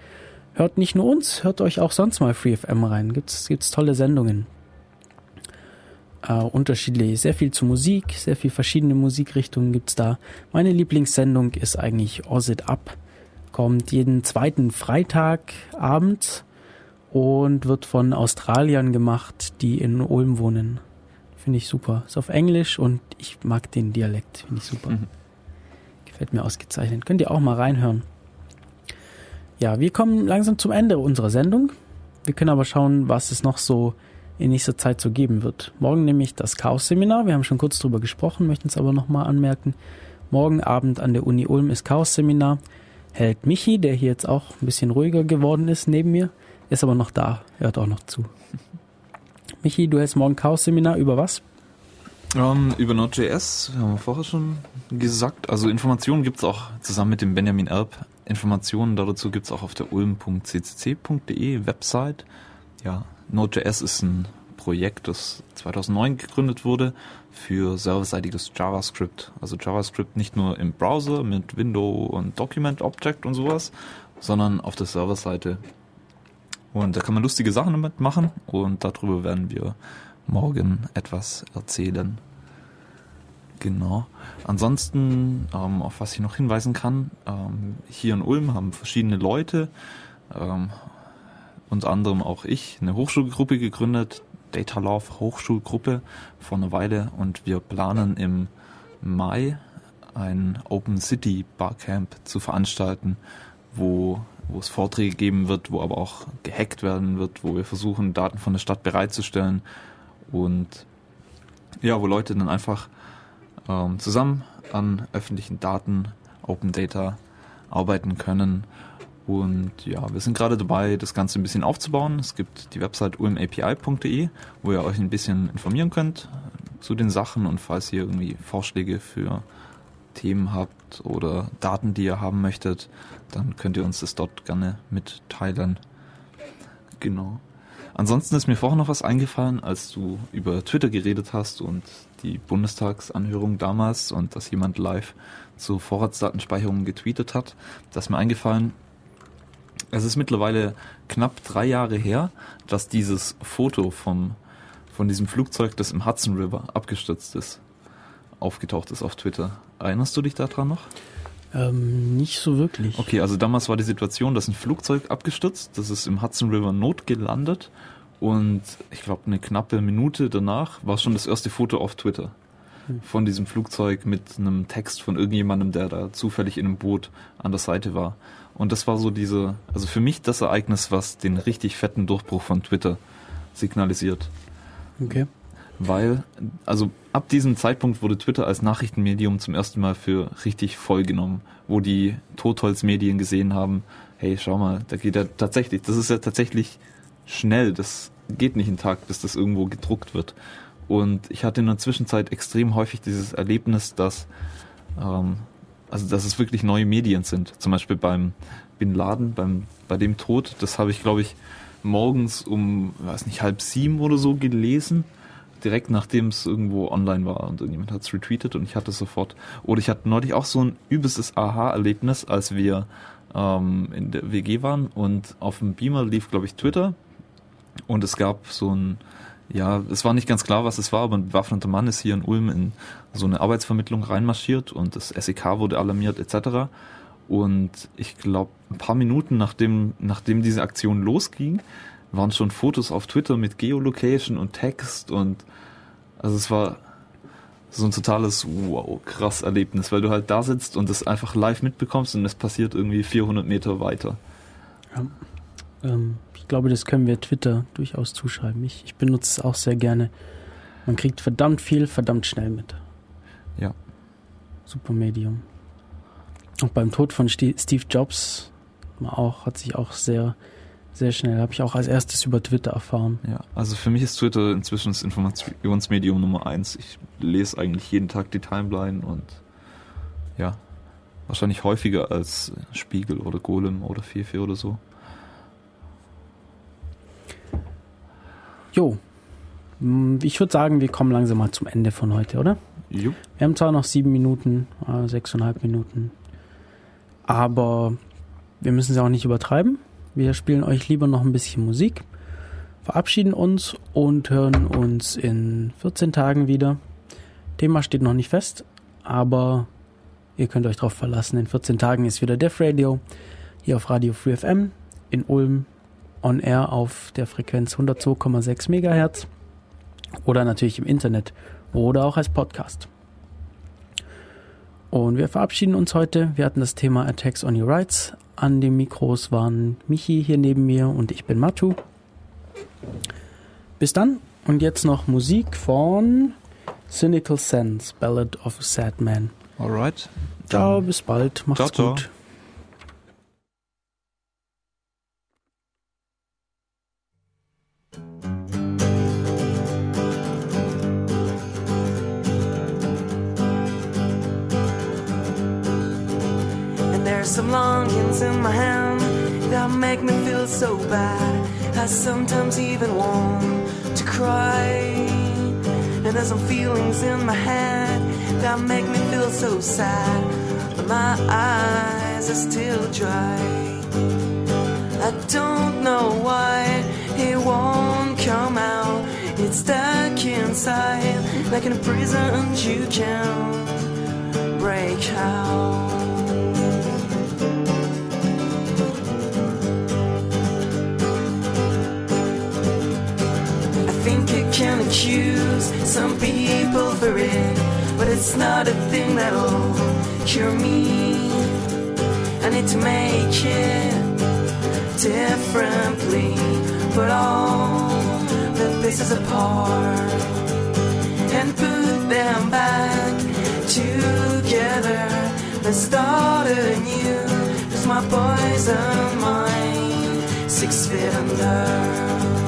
Hört nicht nur uns, hört euch auch sonst mal Free FM rein. Gibt's, gibt's tolle Sendungen. Äh, unterschiedlich, sehr viel zu Musik, sehr viel verschiedene Musikrichtungen gibt's da. Meine Lieblingssendung ist eigentlich Oz It Up. Kommt jeden zweiten Freitagabend und wird von Australiern gemacht, die in Ulm wohnen. Finde ich super. Ist auf Englisch und ich mag den Dialekt. Finde ich super. Mhm. Gefällt mir ausgezeichnet. Könnt ihr auch mal reinhören. Ja, wir kommen langsam zum Ende unserer Sendung. Wir können aber schauen, was es noch so in nächster Zeit so geben wird. Morgen nämlich das Chaos-Seminar. Wir haben schon kurz drüber gesprochen, möchten es aber nochmal anmerken. Morgen Abend an der Uni Ulm ist Chaos-Seminar. hält Michi, der hier jetzt auch ein bisschen ruhiger geworden ist neben mir, ist aber noch da, hört auch noch zu. Michi, du hältst morgen Chaos-Seminar über was? Ähm, über Node.js haben wir vorher schon gesagt. Also Informationen gibt's auch zusammen mit dem Benjamin Erb. Informationen dazu gibt's auch auf der ulm.ccc.de Website. Ja, Node.js ist ein Projekt, das 2009 gegründet wurde für serverseitiges JavaScript. Also JavaScript nicht nur im Browser mit Window und Document Object und sowas, sondern auf der Serverseite. Und da kann man lustige Sachen damit machen und darüber werden wir morgen etwas erzählen. Genau. Ansonsten, ähm, auf was ich noch hinweisen kann, ähm, hier in Ulm haben verschiedene Leute, ähm, unter anderem auch ich, eine Hochschulgruppe gegründet, Data Love Hochschulgruppe vor einer Weile und wir planen im Mai ein Open City Barcamp zu veranstalten, wo, wo es Vorträge geben wird, wo aber auch gehackt werden wird, wo wir versuchen, Daten von der Stadt bereitzustellen und ja, wo Leute dann einfach ähm, zusammen an öffentlichen Daten, Open Data arbeiten können. Und ja, wir sind gerade dabei, das Ganze ein bisschen aufzubauen. Es gibt die Website ulmapi.de, wo ihr euch ein bisschen informieren könnt zu den Sachen und falls ihr irgendwie Vorschläge für Themen habt oder Daten, die ihr haben möchtet, dann könnt ihr uns das dort gerne mitteilen. Genau. Ansonsten ist mir vorher noch was eingefallen, als du über Twitter geredet hast und die Bundestagsanhörung damals und dass jemand live zur Vorratsdatenspeicherung getweetet hat. Da ist mir eingefallen, es ist mittlerweile knapp drei Jahre her, dass dieses Foto vom, von diesem Flugzeug, das im Hudson River abgestürzt ist, aufgetaucht ist auf Twitter. Erinnerst du dich daran noch? Ähm, nicht so wirklich. Okay, also damals war die Situation, dass ein Flugzeug abgestürzt, das ist im Hudson River notgelandet und ich glaube eine knappe Minute danach war schon das erste Foto auf Twitter von diesem Flugzeug mit einem Text von irgendjemandem, der da zufällig in einem Boot an der Seite war. Und das war so diese, also für mich das Ereignis, was den richtig fetten Durchbruch von Twitter signalisiert. Okay. Weil, also ab diesem Zeitpunkt wurde Twitter als Nachrichtenmedium zum ersten Mal für richtig voll genommen, wo die Totholzmedien gesehen haben, hey, schau mal, da geht ja tatsächlich, das ist ja tatsächlich schnell, das geht nicht einen Tag, bis das irgendwo gedruckt wird. Und ich hatte in der Zwischenzeit extrem häufig dieses Erlebnis, dass, ähm, also dass es wirklich neue Medien sind. Zum Beispiel beim Bin Laden, beim, bei dem Tod, das habe ich, glaube ich, morgens um, weiß nicht, halb sieben oder so gelesen, direkt nachdem es irgendwo online war und irgendjemand hat es retweetet und ich hatte es sofort. Oder ich hatte neulich auch so ein übelstes Aha-Erlebnis, als wir ähm, in der WG waren und auf dem Beamer lief, glaube ich, Twitter und es gab so ein, ja, es war nicht ganz klar, was es war, aber ein bewaffneter Mann ist hier in Ulm in so eine Arbeitsvermittlung reinmarschiert und das SEK wurde alarmiert etc. Und ich glaube, ein paar Minuten nachdem, nachdem diese Aktion losging, waren schon Fotos auf Twitter mit Geolocation und Text und also es war so ein totales wow, krass Erlebnis, weil du halt da sitzt und es einfach live mitbekommst und es passiert irgendwie 400 Meter weiter. Ja. Ähm, ich glaube, das können wir Twitter durchaus zuschreiben. Ich, ich benutze es auch sehr gerne. Man kriegt verdammt viel, verdammt schnell mit. Ja. Super Medium. Und beim Tod von Steve Jobs auch, hat sich auch sehr, sehr schnell, habe ich auch als erstes über Twitter erfahren. Ja, also für mich ist Twitter inzwischen das Informationsmedium Nummer eins. Ich lese eigentlich jeden Tag die Timeline und ja, wahrscheinlich häufiger als Spiegel oder Golem oder Fefe oder so. Jo. Mm, Ich würde sagen, wir kommen langsam mal zum Ende von heute, oder? Jo. Wir haben zwar noch sieben Minuten, äh, sechseinhalb Minuten, aber wir müssen sie auch nicht übertreiben. Wir spielen euch lieber noch ein bisschen Musik, verabschieden uns und hören uns in 14 Tagen wieder. Thema steht noch nicht fest, aber ihr könnt euch darauf verlassen. In 14 Tagen ist wieder Def Radio hier auf Radio Free FM in Ulm on air auf der Frequenz 102,6 MHz oder natürlich im Internet oder auch als Podcast. Und wir verabschieden uns heute. Wir hatten das Thema Attacks on Your Rights. An den Mikros waren Michi hier neben mir und ich bin Matu. Bis dann und jetzt noch Musik von Cynical Sense, Ballad of a Sad Man. Alright. Ciao, bis bald. Macht's Ciao, ciao. gut. Are some longings in my hand that make me feel so bad. I sometimes even want to cry. And there's some feelings in my head that make me feel so sad. But my eyes are still dry. I don't know why it won't come out. It's stuck inside, like in a prison you can't break out. You can accuse some people for it, but it's not a thing that'll cure me. I need to make it differently, put all the pieces apart and put them back together. Let's start anew. Cause my poison mind, six feet under.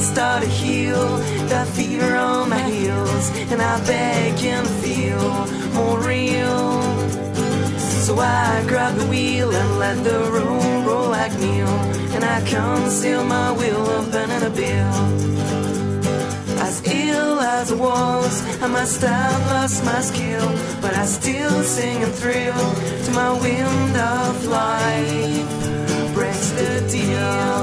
Start to heal that fever on my heels, and I begin to feel more real. So I grab the wheel and let the room roll like Neil, and I conceal my will of a bill. As ill as I was, I must have lost my skill, but I still sing and thrill to my wind of life. Breaks the deal.